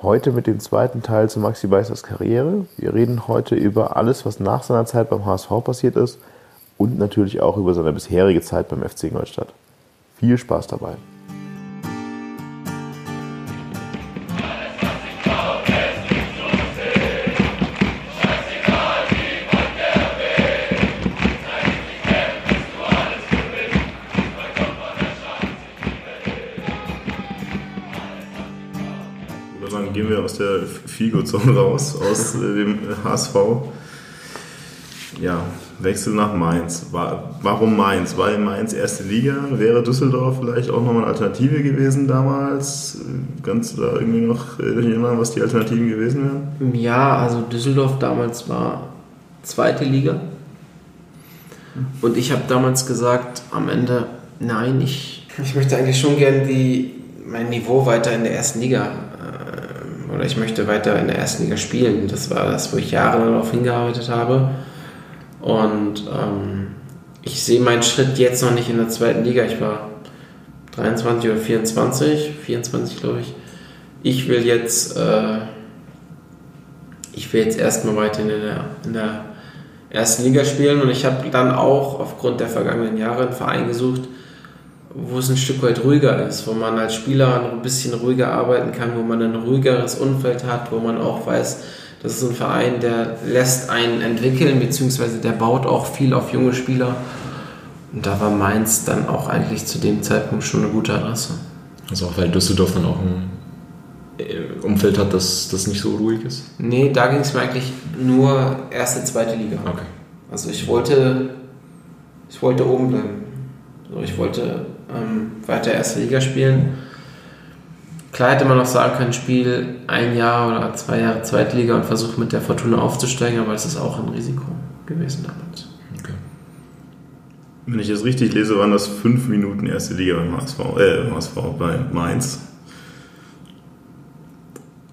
Heute mit dem zweiten Teil zu Maxi Beisers Karriere. Wir reden heute über alles, was nach seiner Zeit beim HSV passiert ist und natürlich auch über seine bisherige Zeit beim FC Ingolstadt. Viel Spaß dabei. Der Figo-Zone raus, aus äh, dem HSV. Ja, Wechsel nach Mainz. Warum Mainz? Weil Mainz erste Liga. Wäre Düsseldorf vielleicht auch nochmal eine Alternative gewesen damals? Kannst du da irgendwie noch erinnern, was die Alternativen gewesen wären? Ja, also Düsseldorf damals war zweite Liga. Und ich habe damals gesagt, am Ende, nein, ich, ich möchte eigentlich schon gern die, mein Niveau weiter in der ersten Liga oder ich möchte weiter in der ersten Liga spielen. Das war das, wo ich jahrelang darauf hingearbeitet habe. Und ähm, ich sehe meinen Schritt jetzt noch nicht in der zweiten Liga. Ich war 23 oder 24, 24 glaube ich. Ich will jetzt, äh, ich will jetzt erstmal weiter in der, in der ersten Liga spielen und ich habe dann auch aufgrund der vergangenen Jahre einen Verein gesucht, wo es ein Stück weit ruhiger ist, wo man als Spieler ein bisschen ruhiger arbeiten kann, wo man ein ruhigeres Umfeld hat, wo man auch weiß, das ist ein Verein, der lässt einen entwickeln, beziehungsweise der baut auch viel auf junge Spieler. Und da war Mainz dann auch eigentlich zu dem Zeitpunkt schon eine gute Adresse. Also auch weil Düsseldorf dann auch ein äh, Umfeld hat, das, das nicht so ruhig ist? Nee, da ging es mir eigentlich nur erste, zweite Liga. Okay. Also ich wollte, ich wollte oben bleiben. Also ich wollte ähm, weiter erste Liga spielen. Klar hätte man noch sagen können, Spiel ein Jahr oder zwei Jahre Zweitliga und versuche mit der Fortuna aufzusteigen, aber es ist auch ein Risiko gewesen damals. Okay. Wenn ich das richtig lese, waren das fünf Minuten erste Liga beim HSV, äh, HSV bei Mainz.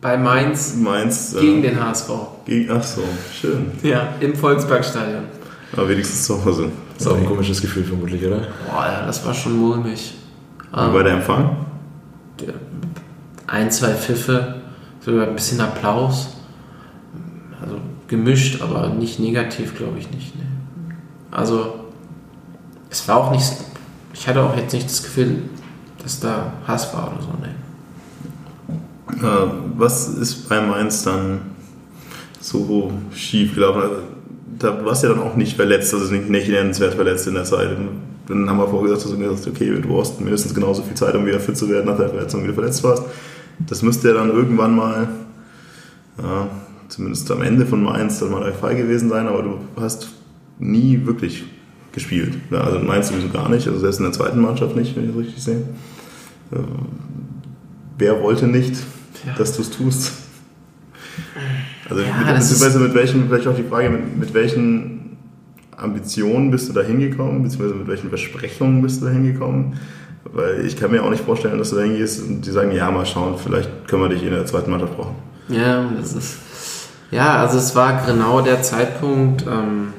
Bei Mainz, Mainz gegen äh, den HSV. Gegen, ach so, schön. Ja, im Volksparkstadion. Aber wenigstens zu Hause. Das ist auch ein komisches Gefühl vermutlich, oder? Boah, ja, das war schon mulmig. Wie war der Empfang? Ein, zwei Pfiffe, sogar ein bisschen Applaus. Also gemischt, aber nicht negativ, glaube ich nicht. Nee. Also, es war auch nicht. Ich hatte auch jetzt nicht das Gefühl, dass da Hass war oder so. Nee. Äh, was ist bei Mainz dann so schief gelaufen? Da warst du ja dann auch nicht verletzt, also nicht, nicht nennenswert verletzt in der Zeit. Und dann haben wir vorher gesagt, dass du gesagt okay, du brauchst mindestens genauso viel Zeit, um wieder fit zu werden nach der Verletzung, wie du verletzt warst. Das müsste ja dann irgendwann mal, ja, zumindest am Ende von Mainz, dann mal der Fall gewesen sein, aber du hast nie wirklich gespielt. Also Mainz sowieso gar nicht, also selbst in der zweiten Mannschaft nicht, wenn ich das richtig sehe. Äh, wer wollte nicht, dass du es tust? Also ja, mit, beziehungsweise mit welchen, vielleicht auch die Frage, mit, mit welchen Ambitionen bist du da hingekommen, beziehungsweise mit welchen Versprechungen bist du da hingekommen? Weil ich kann mir auch nicht vorstellen, dass du da hingehst und die sagen, ja, mal schauen, vielleicht können wir dich in der zweiten Mannschaft brauchen. Ja, das ist. Ja, also es war genau der Zeitpunkt ähm,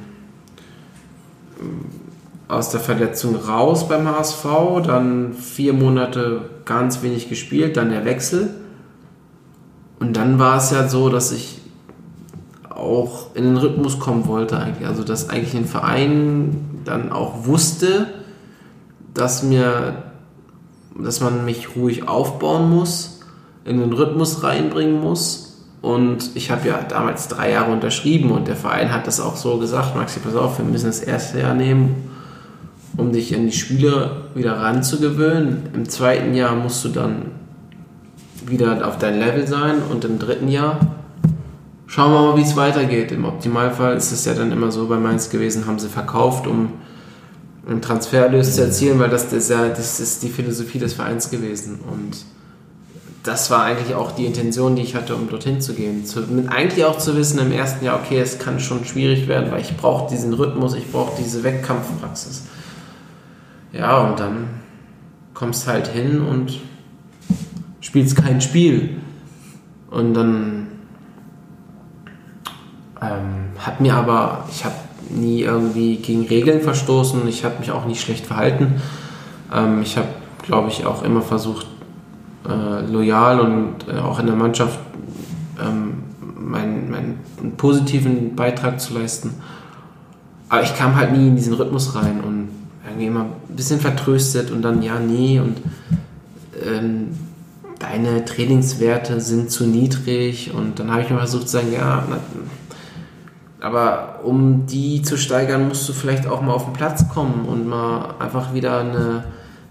aus der Verletzung raus beim HSV, dann vier Monate ganz wenig gespielt, dann der Wechsel. Und dann war es ja so, dass ich auch in den Rhythmus kommen wollte eigentlich. Also dass eigentlich ein Verein dann auch wusste, dass mir, dass man mich ruhig aufbauen muss, in den Rhythmus reinbringen muss. Und ich habe ja damals drei Jahre unterschrieben und der Verein hat das auch so gesagt, Maxi, pass auf, wir müssen das erste Jahr nehmen, um dich an die Spiele wieder ranzugewöhnen. Im zweiten Jahr musst du dann wieder auf dein Level sein und im dritten Jahr schauen wir mal, wie es weitergeht. Im Optimalfall ist es ja dann immer so bei Mainz gewesen, haben sie verkauft, um einen Transfererlös zu erzielen, weil das ist ja das ist die Philosophie des Vereins gewesen. Und das war eigentlich auch die Intention, die ich hatte, um dorthin zu gehen. Zu, mit eigentlich auch zu wissen im ersten Jahr, okay, es kann schon schwierig werden, weil ich brauche diesen Rhythmus, ich brauche diese Wettkampfpraxis. Ja, und dann kommst halt hin und spielst kein Spiel. Und dann ähm, hat mir aber, ich habe nie irgendwie gegen Regeln verstoßen, ich habe mich auch nicht schlecht verhalten. Ähm, ich habe, glaube ich, auch immer versucht, äh, loyal und äh, auch in der Mannschaft ähm, meinen, meinen positiven Beitrag zu leisten. Aber ich kam halt nie in diesen Rhythmus rein und irgendwie immer ein bisschen vertröstet und dann ja, nee und ähm, deine Trainingswerte sind zu niedrig und dann habe ich mir versucht zu sagen, ja, na, aber um die zu steigern, musst du vielleicht auch mal auf den Platz kommen und mal einfach wieder eine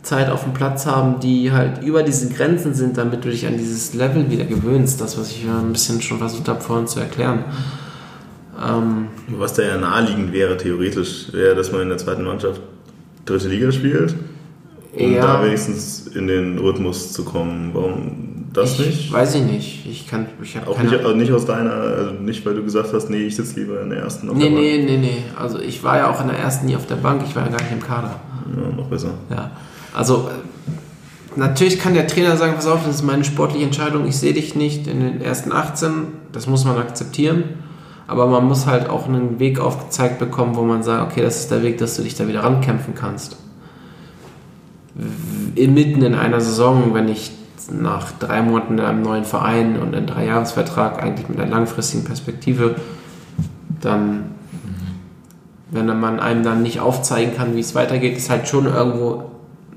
Zeit auf dem Platz haben, die halt über diese Grenzen sind, damit du dich an dieses Level wieder gewöhnst. Das, was ich ja ein bisschen schon versucht habe vorhin zu erklären. Ähm, was da ja naheliegend wäre, theoretisch, wäre, dass man in der zweiten Mannschaft dritte Liga spielt, um ja, da wenigstens in den Rhythmus zu kommen. Warum das ich, nicht? Weiß ich nicht. Ich kann, ich auch nicht, also nicht aus deiner, also nicht weil du gesagt hast, nee, ich sitze lieber in der ersten. Auf nee, der nee, nee, nee. Also ich war ja auch in der ersten nie auf der Bank, ich war ja gar nicht im Kader. Ja, noch besser. Ja. Also äh, natürlich kann der Trainer sagen, pass auf, das ist meine sportliche Entscheidung, ich sehe dich nicht in den ersten 18, das muss man akzeptieren. Aber man muss halt auch einen Weg aufgezeigt bekommen, wo man sagt, okay, das ist der Weg, dass du dich da wieder rankämpfen kannst. Mitten in einer Saison, wenn ich nach drei Monaten in einem neuen Verein und einem Dreijahresvertrag eigentlich mit einer langfristigen Perspektive, dann, wenn man einem dann nicht aufzeigen kann, wie es weitergeht, ist halt schon irgendwo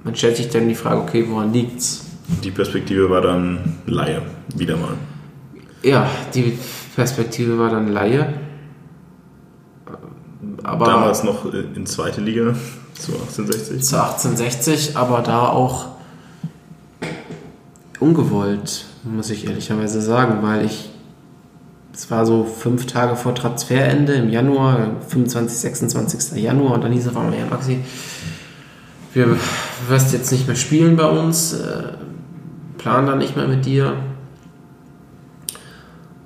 man stellt sich dann die Frage, okay, woran liegt's? Die Perspektive war dann Laie, wieder mal. Ja, die Perspektive war dann Laie. Aber Damals noch in zweite Liga, zu 1860? Zu 1860, aber da auch ungewollt, muss ich ehrlicherweise sagen, weil ich, es war so fünf Tage vor Transferende im Januar, 25, 26. Januar, und dann hieß es auf einmal, ja, Maxi, wir wirst jetzt nicht mehr spielen bei uns, äh, plan da nicht mehr mit dir.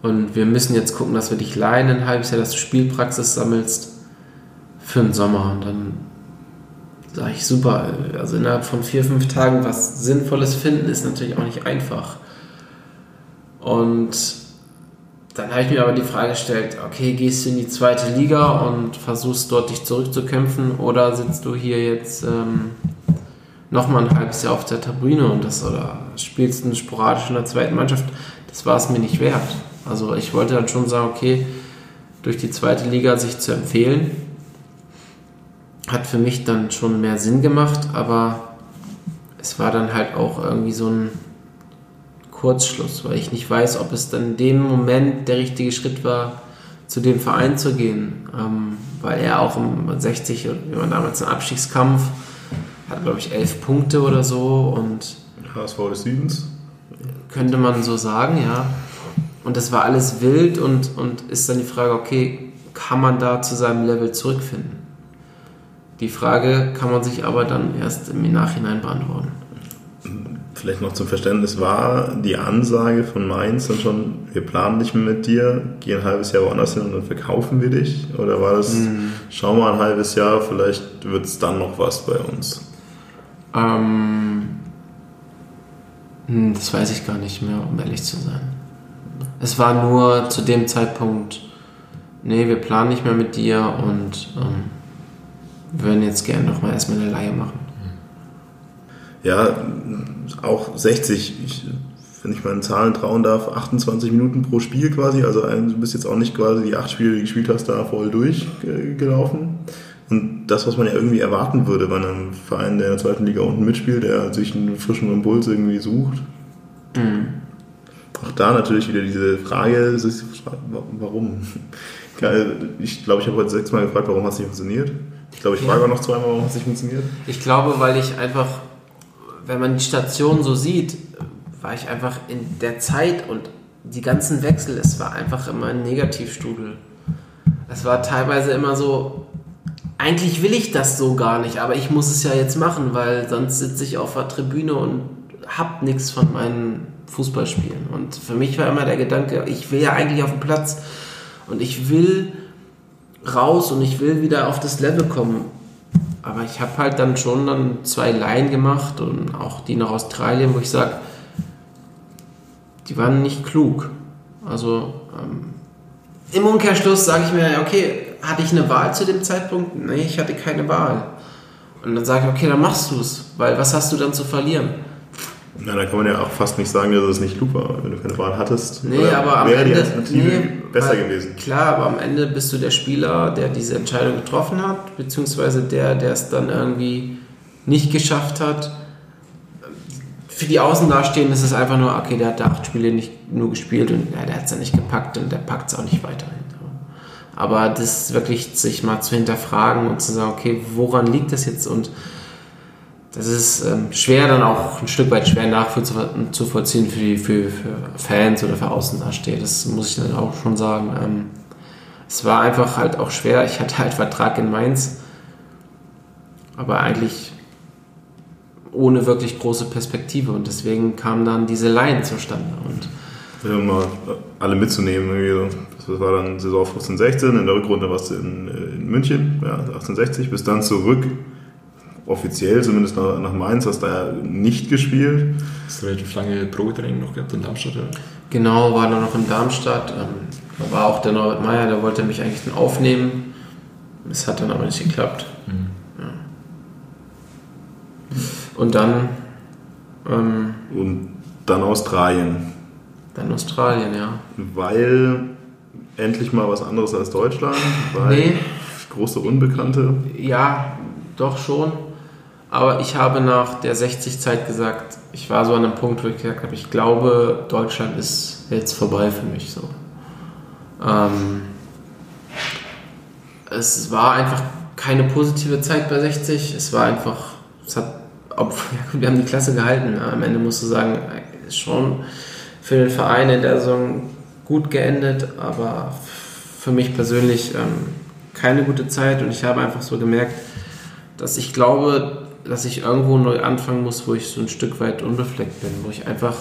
Und wir müssen jetzt gucken, dass wir dich leihen ein halbes Jahr, dass du Spielpraxis sammelst für den Sommer. Und dann sage ich, super, also innerhalb von vier, fünf Tagen was Sinnvolles finden, ist natürlich auch nicht einfach. Und dann habe ich mir aber die Frage gestellt, okay, gehst du in die zweite Liga und versuchst dort dich zurückzukämpfen oder sitzt du hier jetzt ähm, nochmal ein halbes Jahr auf der Tribüne und das oder spielst du sporadisch in der zweiten Mannschaft? Das war es mir nicht wert. Also ich wollte dann schon sagen, okay, durch die zweite Liga sich zu empfehlen, hat für mich dann schon mehr Sinn gemacht, aber es war dann halt auch irgendwie so ein Kurzschluss, weil ich nicht weiß, ob es dann in dem Moment der richtige Schritt war, zu dem Verein zu gehen, ähm, weil er auch im 60, wie man damals einen Abstiegskampf, hat glaube ich elf Punkte oder so und HSV des Südens. Könnte man so sagen, ja. Und das war alles wild und, und ist dann die Frage, okay, kann man da zu seinem Level zurückfinden? Die Frage kann man sich aber dann erst im Nachhinein beantworten vielleicht noch zum Verständnis, war die Ansage von Mainz dann schon, wir planen nicht mehr mit dir, gehen ein halbes Jahr woanders hin und dann verkaufen wir dich? Oder war das, mhm. schau mal ein halbes Jahr, vielleicht wird es dann noch was bei uns? Ähm, hm, das weiß ich gar nicht mehr, um ehrlich zu sein. Es war nur zu dem Zeitpunkt, nee, wir planen nicht mehr mit dir und ähm, würden jetzt gerne noch mal erstmal eine Leihe machen ja, auch 60, ich, wenn ich meinen Zahlen trauen darf, 28 Minuten pro Spiel quasi. Also du bist jetzt auch nicht quasi die acht Spiele, die du gespielt hast, da voll durchgelaufen. Und das, was man ja irgendwie erwarten würde bei einem Verein, der in der zweiten Liga unten mitspielt, der sich einen frischen Impuls irgendwie sucht. Mhm. Auch da natürlich wieder diese Frage, warum? Ich glaube, ich habe heute sechsmal gefragt, warum hat es nicht funktioniert. Ich glaube, ich frage auch noch zweimal, warum es nicht funktioniert. Ich glaube, weil ich einfach wenn man die Station so sieht, war ich einfach in der Zeit und die ganzen Wechsel, es war einfach immer ein Negativstudel. Es war teilweise immer so, eigentlich will ich das so gar nicht, aber ich muss es ja jetzt machen, weil sonst sitze ich auf der Tribüne und hab nichts von meinen Fußball spielen. Und für mich war immer der Gedanke, ich will ja eigentlich auf den Platz und ich will raus und ich will wieder auf das Level kommen. Aber ich habe halt dann schon dann zwei Laien gemacht und auch die nach Australien, wo ich sage, die waren nicht klug. Also ähm, im Umkehrschluss sage ich mir, okay, hatte ich eine Wahl zu dem Zeitpunkt? Nee, ich hatte keine Wahl. Und dann sage ich, okay, dann machst du es, weil was hast du dann zu verlieren? Na, da kann man ja auch fast nicht sagen, dass es nicht klug war, wenn du keine Wahl hattest. Nee, aber am wäre Ende, die Alternative nee, besser gewesen. Klar, aber am Ende bist du der Spieler, der diese Entscheidung getroffen hat, beziehungsweise der, der es dann irgendwie nicht geschafft hat. Für die Außendastehenden ist es einfach nur, okay, der hat da acht Spiele nicht nur gespielt und ja, der hat es ja nicht gepackt und der packt es auch nicht weiterhin. Aber das wirklich sich mal zu hinterfragen und zu sagen, okay, woran liegt das jetzt? Und das ist ähm, schwer dann auch ein Stück weit schwer nachzuvollziehen für, die, für, für Fans oder für Außendarsteher. Das muss ich dann auch schon sagen. Ähm, es war einfach halt auch schwer. Ich hatte halt Vertrag in Mainz, aber eigentlich ohne wirklich große Perspektive und deswegen kam dann diese Laien zustande. Und Ja, um mal alle mitzunehmen. Das war dann Saison 15, 16. In der Rückrunde warst du in, äh, in München, ja, 1860, bis dann zurück. Offiziell zumindest nach, nach Mainz, hast da ja nicht gespielt. Hast du relativ lange Probetraining noch gehabt in Darmstadt? Oder? Genau, war dann noch in Darmstadt. Ähm, da war auch der Norbert Meyer, der wollte mich eigentlich dann aufnehmen. Es hat dann aber nicht geklappt. Ja. Und dann, ähm, Und dann Australien. dann Australien, ja. Weil endlich mal was anderes als Deutschland. Weil Nee. große Unbekannte. Ja, doch schon. Aber ich habe nach der 60-Zeit gesagt, ich war so an einem Punkt, wo ich gesagt habe, ich glaube, Deutschland ist jetzt vorbei für mich so. Ähm, es war einfach keine positive Zeit bei 60. Es war einfach, es hat, ob, wir haben die Klasse gehalten. Am Ende musst du sagen, ist schon für den Verein in der Saison gut geendet, aber für mich persönlich ähm, keine gute Zeit und ich habe einfach so gemerkt, dass ich glaube, dass ich irgendwo neu anfangen muss, wo ich so ein Stück weit unbefleckt bin, wo ich einfach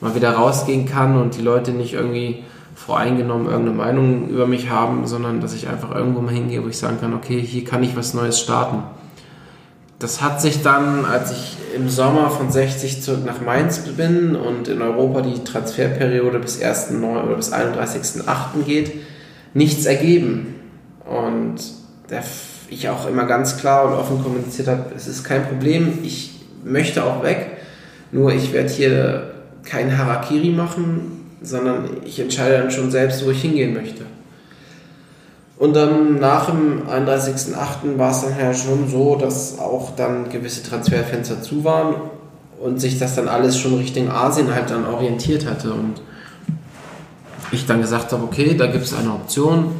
mal wieder rausgehen kann und die Leute nicht irgendwie voreingenommen irgendeine Meinung über mich haben, sondern dass ich einfach irgendwo mal hingehe, wo ich sagen kann, okay, hier kann ich was Neues starten. Das hat sich dann, als ich im Sommer von 60 zurück nach Mainz bin und in Europa die Transferperiode bis 1.9. oder bis 31.8. geht, nichts ergeben. Und der, ich auch immer ganz klar und offen kommuniziert habe, es ist kein Problem, ich möchte auch weg, nur ich werde hier kein Harakiri machen, sondern ich entscheide dann schon selbst, wo ich hingehen möchte. Und dann nach dem 31.08. war es dann ja schon so, dass auch dann gewisse Transferfenster zu waren und sich das dann alles schon Richtung Asien halt dann orientiert hatte. Und ich dann gesagt habe, okay, da gibt es eine Option.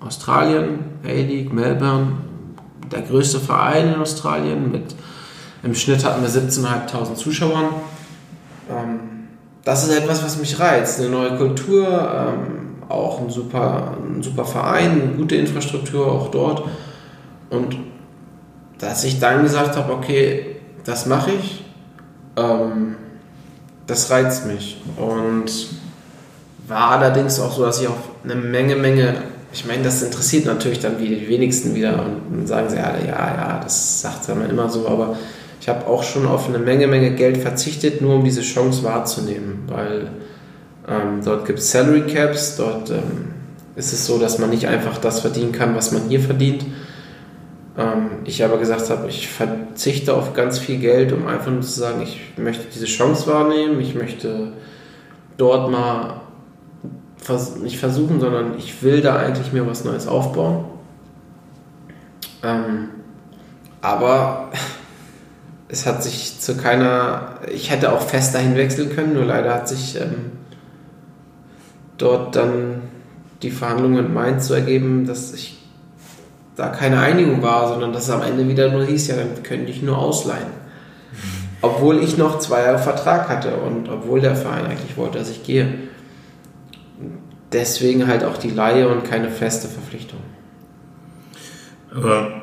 Australien, A-League, Melbourne, der größte Verein in Australien mit im Schnitt hatten wir 17.500 Zuschauern. Ähm, das ist etwas, was mich reizt. Eine neue Kultur, ähm, auch ein super, ein super Verein, eine gute Infrastruktur auch dort. Und dass ich dann gesagt habe, okay, das mache ich, ähm, das reizt mich. Und war allerdings auch so, dass ich auf eine Menge, Menge, ich meine, das interessiert natürlich dann die wenigsten wieder und sagen sie alle, ja, ja, das sagt man immer so, aber ich habe auch schon auf eine Menge, Menge Geld verzichtet, nur um diese Chance wahrzunehmen, weil ähm, dort gibt es Salary Caps, dort ähm, ist es so, dass man nicht einfach das verdienen kann, was man hier verdient. Ähm, ich aber gesagt habe, ich verzichte auf ganz viel Geld, um einfach nur zu sagen, ich möchte diese Chance wahrnehmen, ich möchte dort mal vers nicht versuchen, sondern ich will da eigentlich mir was Neues aufbauen. Ähm, aber es hat sich zu keiner, ich hätte auch fest dahin wechseln können, nur leider hat sich ähm, dort dann die Verhandlungen mit Mainz so ergeben, dass ich da keine Einigung war, sondern dass es am Ende wieder nur hieß, ja, dann können dich nur ausleihen. Obwohl ich noch zwei Jahre Vertrag hatte und obwohl der Verein eigentlich wollte, dass ich gehe. Deswegen halt auch die Laie und keine feste Verpflichtung. Aber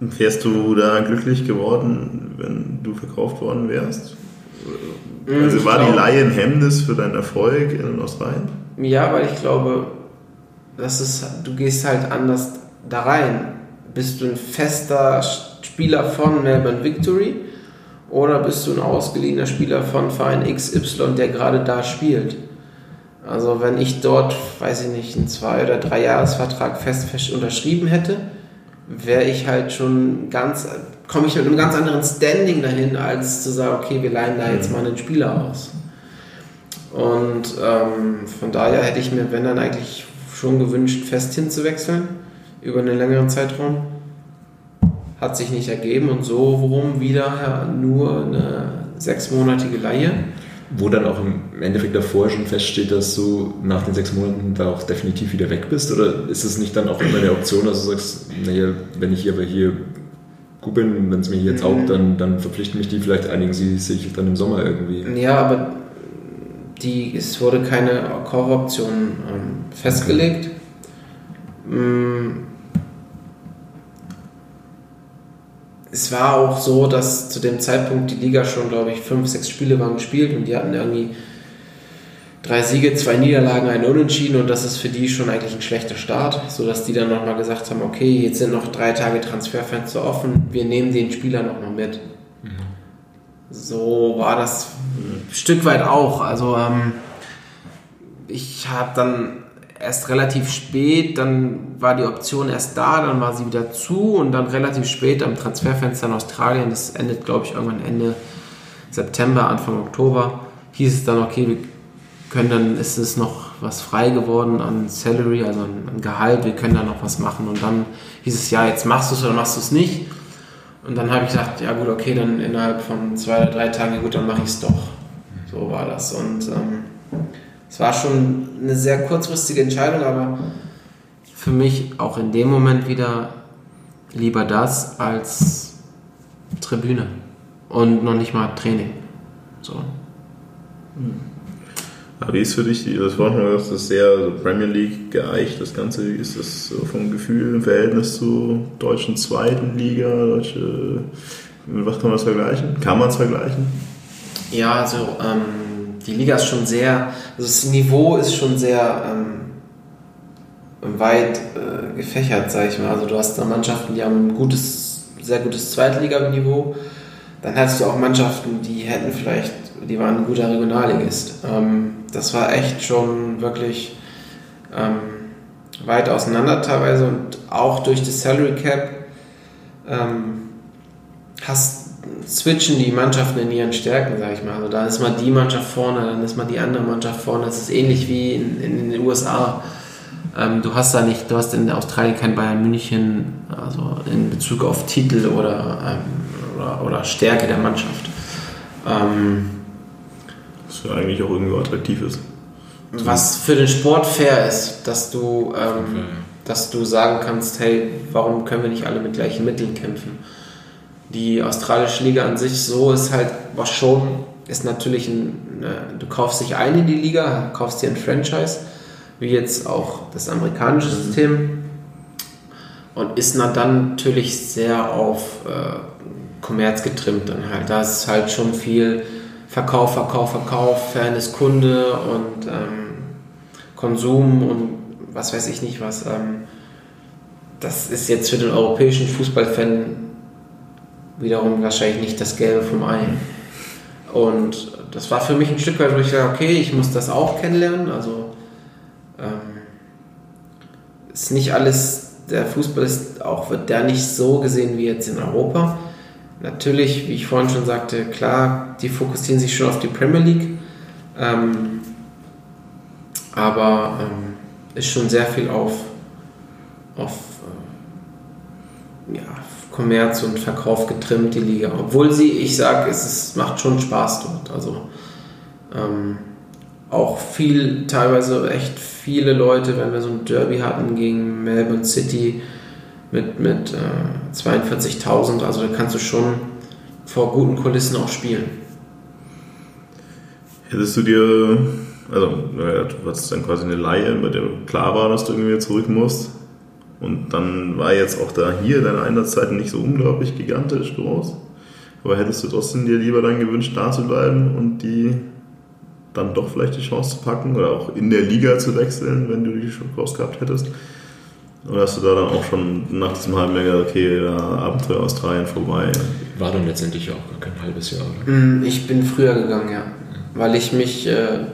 wärst du da glücklich geworden, wenn du verkauft worden wärst? Also Ich war die Laie ein Hemmnis für deinen Erfolg in Australien? Ja, weil ich glaube, das ist, du gehst halt anders da rein. Bist du ein fester Spieler von Melbourne Victory oder bist du ein ausgeliehener Spieler von Verein XY, der gerade da spielt? Also wenn ich dort, weiß ich nicht, einen zwei oder drei Jahresvertrag fest, fest unterschrieben hätte, wäre ich halt schon ganz, komme ich mit einem ganz anderen Standing dahin, als zu sagen, okay, wir leihen da jetzt mal einen Spieler aus. Und ähm, von daher hätte ich mir, wenn dann eigentlich schon gewünscht, fest hinzuwechseln über einen längeren Zeitraum. Hat sich nicht ergeben und so worum wieder nur eine sechsmonatige Leihe. Wo dann auch im Endeffekt davor schon feststeht, dass du nach den sechs Monaten da auch definitiv wieder weg bist? Oder ist es nicht dann auch immer eine Option, dass du sagst, naja, wenn ich hier aber hier gut bin, wenn es mir hier jetzt taugt, dann, dann verpflichten mich die, vielleicht einigen sie sich dann im Sommer irgendwie. Ja, aber die, es wurde keine Kaufoption ähm, festgelegt. Mm. Es war auch so, dass zu dem Zeitpunkt die Liga schon, glaube ich, fünf, sechs Spiele waren gespielt und die hatten irgendwie drei Siege, zwei Niederlagen, ein Unentschieden und das ist für die schon eigentlich ein schlechter Start, sodass die dann nochmal gesagt haben, okay, jetzt sind noch drei Tage Transferfenster offen, wir nehmen den Spieler nochmal mit. So war das ein Stück weit auch. Also ähm, ich habe dann erst relativ spät, dann war die Option erst da, dann war sie wieder zu und dann relativ spät am Transferfenster in Australien, das endet glaube ich irgendwann Ende September, Anfang Oktober, hieß es dann, okay, wir können dann, ist es noch was frei geworden an Salary, also an, an Gehalt, wir können da noch was machen und dann hieß es, ja, jetzt machst du es oder machst du es nicht. Und dann habe ich gesagt, ja gut, okay, dann innerhalb von zwei oder drei Tagen, ja gut, dann mache ich es doch. So war das. Und ähm, es war schon eine sehr kurzfristige Entscheidung, aber für mich auch in dem Moment wieder lieber das als Tribüne und noch nicht mal Training. So. Aber wie ist für dich, das Wort gesagt, das ist sehr Premier League geeicht, das Ganze, wie ist das so vom Gefühl im Verhältnis zur deutschen zweiten Liga, deutsche, mit was kann man das vergleichen? Kann man es vergleichen? Ja, also ähm, die Liga ist schon sehr, also das Niveau ist schon sehr ähm, weit äh, gefächert, sag ich mal. Also du hast da Mannschaften, die haben ein gutes, sehr gutes Zweitliganiveau. Dann hattest du auch Mannschaften, die hätten vielleicht, die waren ein guter Regionalligist. Ähm, das war echt schon wirklich ähm, weit auseinander teilweise und auch durch das Salary Cap ähm, hast, switchen die Mannschaften in ihren Stärken, sag ich mal. Also da ist mal die Mannschaft vorne, dann ist mal die andere Mannschaft vorne. Das ist ähnlich wie in, in den USA. Ähm, du hast da nicht, du hast in Australien kein Bayern München, also in Bezug auf Titel oder, ähm, oder, oder Stärke der Mannschaft. Ähm, Was ja eigentlich auch irgendwie attraktiv ist. was für den Sport fair ist, dass du, ähm, dass du sagen kannst, hey, warum können wir nicht alle mit gleichen Mitteln kämpfen? Die australische Liga an sich so ist halt, was schon, ist natürlich ein, ne, du kaufst dich ein in die Liga, kaufst dir ein Franchise, wie jetzt auch das amerikanische System und ist na- dann natürlich sehr auf äh, Kommerz getrimmt dann halt. Da ist halt schon viel Verkauf, Verkauf, Verkauf, Fairness Kunde und ähm, Konsum und was weiß ich nicht was. Ähm, das ist jetzt für den europäischen Fußballfan wiederum wahrscheinlich nicht das Gelbe vom Ei. Und das war für mich ein Stück weit, wo ich sage, okay, ich muss das auch kennenlernen. Also ähm, ist nicht alles, der Fußball ist auch, wird der nicht so gesehen wie jetzt in Europa. Natürlich, wie ich vorhin schon sagte, klar, die fokussieren sich schon auf die Premier League. Ähm, aber ähm, ist schon sehr viel auf, auf äh, ja, Kommerz und Verkauf getrimmt, die Liga. Obwohl sie, ich sage, es ist, macht schon Spaß dort. Also ähm, auch viel, teilweise echt viele Leute, wenn wir so ein Derby hatten gegen Melbourne City mit, mit äh, 42.000, also da kannst du schon vor guten Kulissen auch spielen. Hättest du dir, also naja, du hattest dann quasi eine Laie, bei der klar war, dass du irgendwie zurück musst. Und dann war jetzt auch da hier deine Einsatzzeit nicht so unglaublich gigantisch groß. Aber hättest du trotzdem dir lieber dann gewünscht, da zu bleiben und die dann doch vielleicht die Chance zu packen oder auch in der Liga zu wechseln, wenn du die Chance gehabt hättest? Oder hast du da dann auch schon nach diesem halben Jahr gesagt, okay, ja, Abenteuer Australien vorbei? War dann letztendlich auch gar kein halbes Jahr, oder? Mm, Ich bin früher gegangen, ja. Weil ich mich, äh,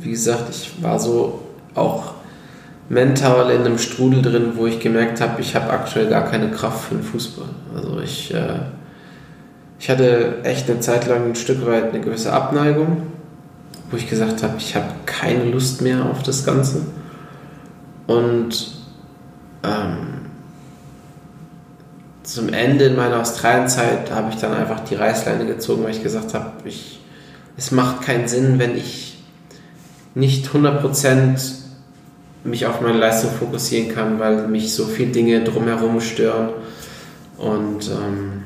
wie gesagt, ich war so auch mental in einem Strudel drin, wo ich gemerkt habe, ich habe aktuell gar keine Kraft für den Fußball. Also ich, äh, ich hatte echt eine Zeit lang ein Stück weit eine gewisse Abneigung, wo ich gesagt habe, ich habe keine Lust mehr auf das Ganze. Und ähm, zum Ende in meiner Australienzeit habe ich dann einfach die Reißleine gezogen, weil ich gesagt habe, ich, es macht keinen Sinn, wenn ich nicht 100% mich auf meine Leistung fokussieren kann, weil mich so viele Dinge drumherum stören und ähm,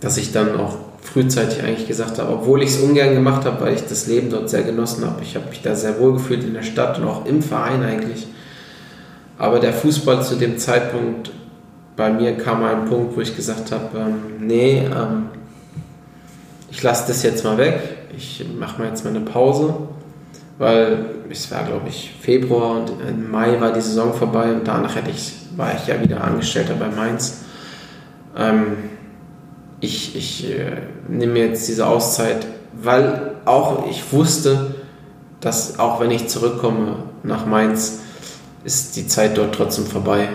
dass ich dann auch frühzeitig eigentlich gesagt habe, obwohl ich es ungern gemacht habe, weil ich das Leben dort sehr genossen habe. Ich habe mich da sehr wohl gefühlt in der Stadt und auch im Verein eigentlich. Aber der Fußball zu dem Zeitpunkt, bei mir kam ein Punkt, wo ich gesagt habe, ähm, nee, ähm, ich lasse das jetzt mal weg, ich mache mal jetzt mal eine Pause, weil es war, glaube ich, Februar und im Mai war die Saison vorbei und danach hätte ich, war ich ja wieder Angestellter bei Mainz. Ähm, ich ich äh, nehme jetzt diese Auszeit, weil auch ich wusste, dass auch wenn ich zurückkomme nach Mainz, ist die Zeit dort trotzdem vorbei.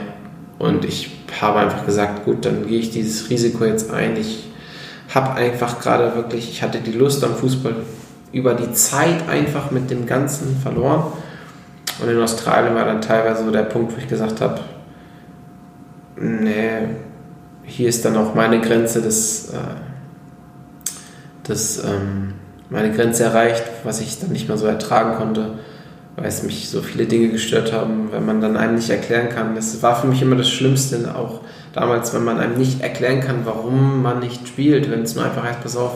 Und ich habe einfach gesagt, gut, dann gehe ich dieses Risiko jetzt ein. Ich habe einfach gerade wirklich, ich hatte die Lust am Fußball über die Zeit einfach mit dem Ganzen verloren. Und in Australien war dann teilweise so der Punkt, wo ich gesagt habe, nee, hier ist dann auch meine Grenze des, äh, des ähm, meine Grenze erreicht, was ich dann nicht mehr so ertragen konnte, weil es mich so viele Dinge gestört haben, wenn man dann einem nicht erklären kann. Das war für mich immer das Schlimmste, auch damals, wenn man einem nicht erklären kann, warum man nicht spielt, wenn es nur einfach heißt, pass auf,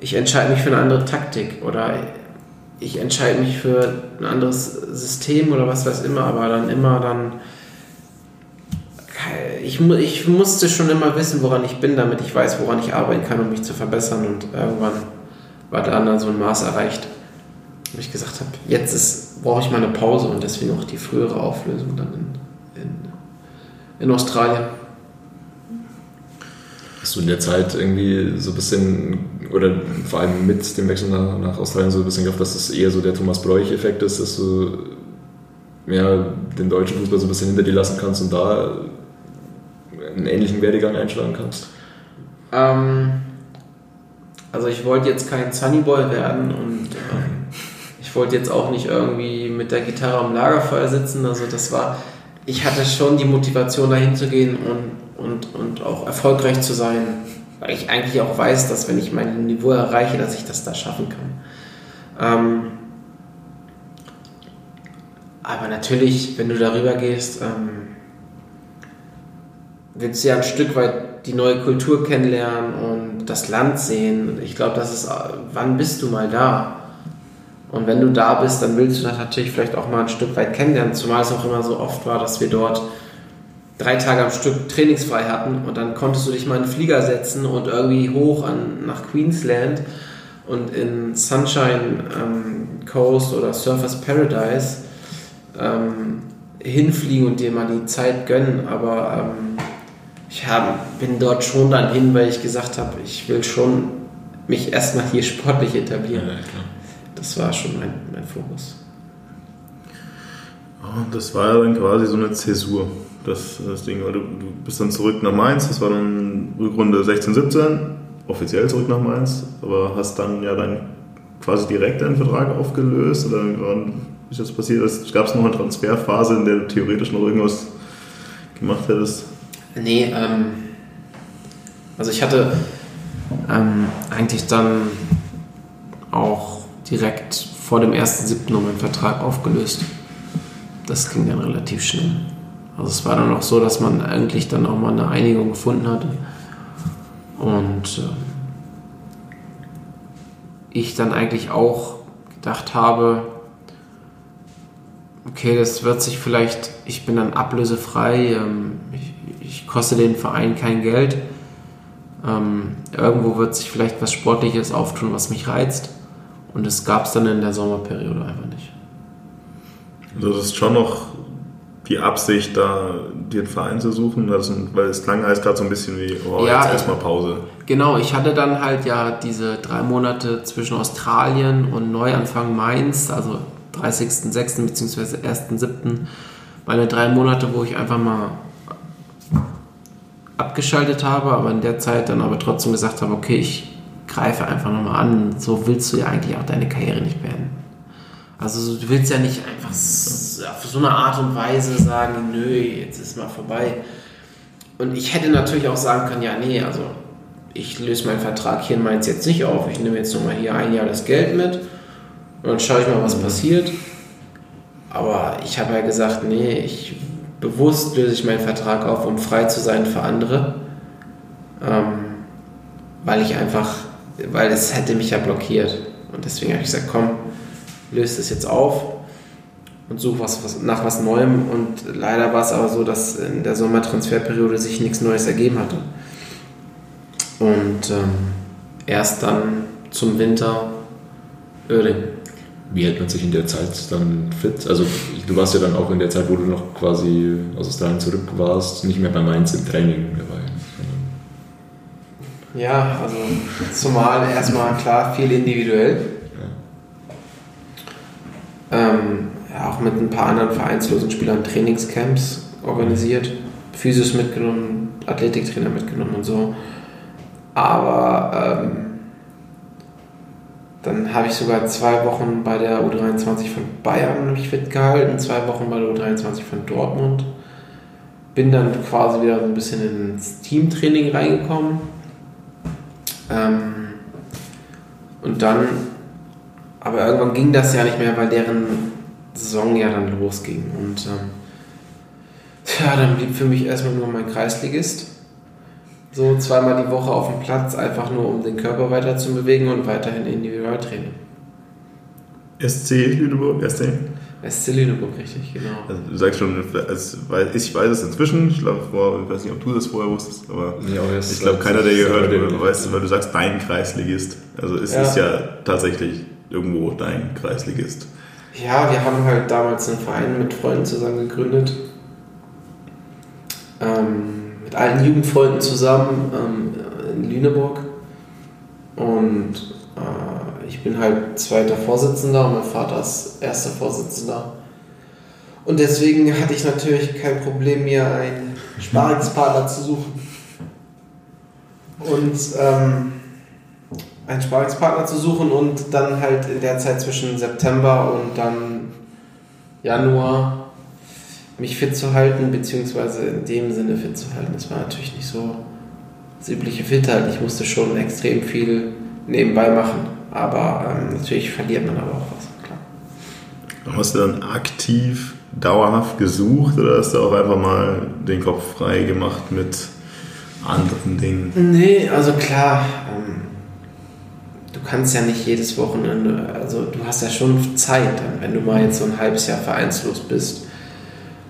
ich entscheide mich für eine andere Taktik oder ich entscheide mich für ein anderes System oder was weiß immer, aber dann immer dann ich, ich musste schon immer wissen, woran ich bin, damit ich weiß, woran ich arbeiten kann, um mich zu verbessern. Und irgendwann war dann, dann so ein Maß erreicht, wo ich gesagt habe, jetzt brauche ich mal eine Pause und deswegen auch die frühere Auflösung dann in, in, in Australien. Hast du in der Zeit irgendwie so ein bisschen, oder vor allem mit dem Wechsel nach, nach Australien so ein bisschen gehofft, dass das eher so der Thomas Bräuch-Effekt ist, dass du ja, den deutschen Fußball so ein bisschen hinter dir lassen kannst und da einen ähnlichen Werdegang einschlagen kannst? Ähm, also ich wollte jetzt kein Sunnyboy werden und ähm, ich wollte jetzt auch nicht irgendwie mit der Gitarre am Lagerfeuer sitzen. Also das war, ich hatte schon die Motivation dahin zu gehen und, und, und auch erfolgreich zu sein, weil ich eigentlich auch weiß, dass wenn ich mein Niveau erreiche, dass ich das da schaffen kann. Ähm, aber natürlich, wenn du darüber gehst, ähm, willst du ja ein Stück weit die neue Kultur kennenlernen und das Land sehen. Ich glaube, das ist, wann bist du mal da? Und wenn du da bist, dann willst du das natürlich vielleicht auch mal ein Stück weit kennenlernen, zumal es auch immer so oft war, dass wir dort drei Tage am Stück trainingsfrei hatten und dann konntest du dich mal in den Flieger setzen und irgendwie hoch an, nach Queensland und in Sunshine ähm, Coast oder Surfers Paradise ähm, hinfliegen und dir mal die Zeit gönnen, aber ähm, ich hab, bin dort schon dann hin, weil ich gesagt habe, ich will schon mich erstmal hier sportlich etablieren. klar. Das war schon mein, mein Fokus. Ja, Das war ja dann quasi so eine Zäsur, das, das Ding. Weil du, du bist dann zurück nach Mainz, das war dann Rückrunde 16, 17, offiziell zurück nach Mainz, aber hast dann ja dann quasi direkt deinen Vertrag aufgelöst oder wann ist das passiert? Es gab noch eine Transferphase, in der du theoretisch noch irgendwas gemacht hättest. Nee, ähm, also ich hatte ähm, eigentlich dann auch direkt vor dem 1.7. noch meinen Vertrag aufgelöst. Das ging dann relativ schnell. Also es war dann auch so, dass man eigentlich dann auch mal eine Einigung gefunden hatte. Und ähm, ich dann eigentlich auch gedacht habe, okay, das wird sich vielleicht, ich bin dann ablösefrei, ähm, ich, ich koste den Verein kein Geld. Ähm, irgendwo wird sich vielleicht was Sportliches auftun, was mich reizt. Und das gab es dann in der Sommerperiode einfach nicht. Also das ist schon noch die Absicht, da dir einen Verein zu suchen, das, weil es klang alles gerade so ein bisschen wie, oh, Ja, jetzt erstmal Pause. Genau, ich hatte dann halt ja diese drei Monate zwischen Australien und Neuanfang Mainz, also 30.06. bzw. 1.07. Meine drei Monate, wo ich einfach mal abgeschaltet habe, aber in der Zeit dann aber trotzdem gesagt habe, okay, ich greife einfach nochmal an. So willst du ja eigentlich auch deine Karriere nicht beenden. Also so, du willst ja nicht einfach auf so eine Art und Weise sagen, nö, jetzt ist mal vorbei. Und ich hätte natürlich auch sagen können, ja, nee, also ich löse meinen Vertrag hier in Mainz jetzt nicht auf. Ich nehme jetzt nochmal hier ein Jahr das Geld mit und dann schaue ich mal, was passiert. Aber ich habe ja gesagt, nee, ich bewusst löse ich meinen Vertrag auf, um frei zu sein für andere. Ähm, weil ich einfach, weil es hätte mich ja blockiert. Und deswegen habe ich gesagt, komm, löse das jetzt auf und suche was, was, nach was Neuem. Und leider war es aber so, dass in der Sommertransferperiode sich nichts Neues ergeben hatte. Und ähm, erst dann zum Winter Örding. Wie hält man sich in der Zeit dann fit? Also du warst ja dann auch in der Zeit, wo du noch quasi aus Australien zurück warst, nicht mehr bei Mainz im Training dabei. Ja, also zumal erstmal klar viel individuell. Ähm, auch mit ein paar anderen vereinslosen Spielern Trainingscamps organisiert, Physios mitgenommen, Athletiktrainer mitgenommen und so. Aber ähm, dann habe ich sogar zwei Wochen bei der U23 von Bayern mich fit gehalten, zwei Wochen bei der U23 von Dortmund. Bin dann quasi wieder so ein bisschen ins Teamtraining reingekommen. Ähm, und dann, aber irgendwann ging das ja nicht mehr, weil deren Saison ja dann losging. Und ähm, ja, dann blieb für mich erstmal nur mein Kreisligist. So zweimal die Woche auf dem Platz, einfach nur um den Körper weiter zu bewegen und weiterhin Individualtraining. SC Lüneburg, SC? SC Lüneburg, richtig, genau. Also, du sagst schon, es, weil ich weiß es inzwischen, ich glaube, vor- ich weiß nicht, ob du das vorher wusstest, aber Ja, ich glaube, keiner, der gehört, dem- weißt, weil du sagst, dein Kreisligist. Also es Ja. ist ja tatsächlich irgendwo dein Kreisligist. Ja, wir haben halt damals einen Verein mit Freunden zusammen gegründet. Ähm, mit allen Jugendfreunden zusammen ähm, in Lüneburg. Und äh, ich bin halt zweiter Vorsitzender und mein Vater ist erster Vorsitzender. Und deswegen hatte ich natürlich kein Problem, mir einen Sparingspartner zu suchen. Und ähm, einen Sparingspartner zu suchen und dann halt in der Zeit zwischen September und dann Januar mich fit zu halten, beziehungsweise in dem Sinne fit zu halten. Das war natürlich nicht so das übliche Fit halten. Ich musste schon extrem viel nebenbei machen, aber ähm, natürlich verliert man aber auch was, klar. Hast du dann aktiv, dauerhaft gesucht oder hast du auch einfach mal den Kopf frei gemacht mit anderen Dingen? Nee, also klar, kannst ja nicht jedes Wochenende, also du hast ja schon Zeit, dann, wenn du mal jetzt so ein halbes Jahr vereinslos bist.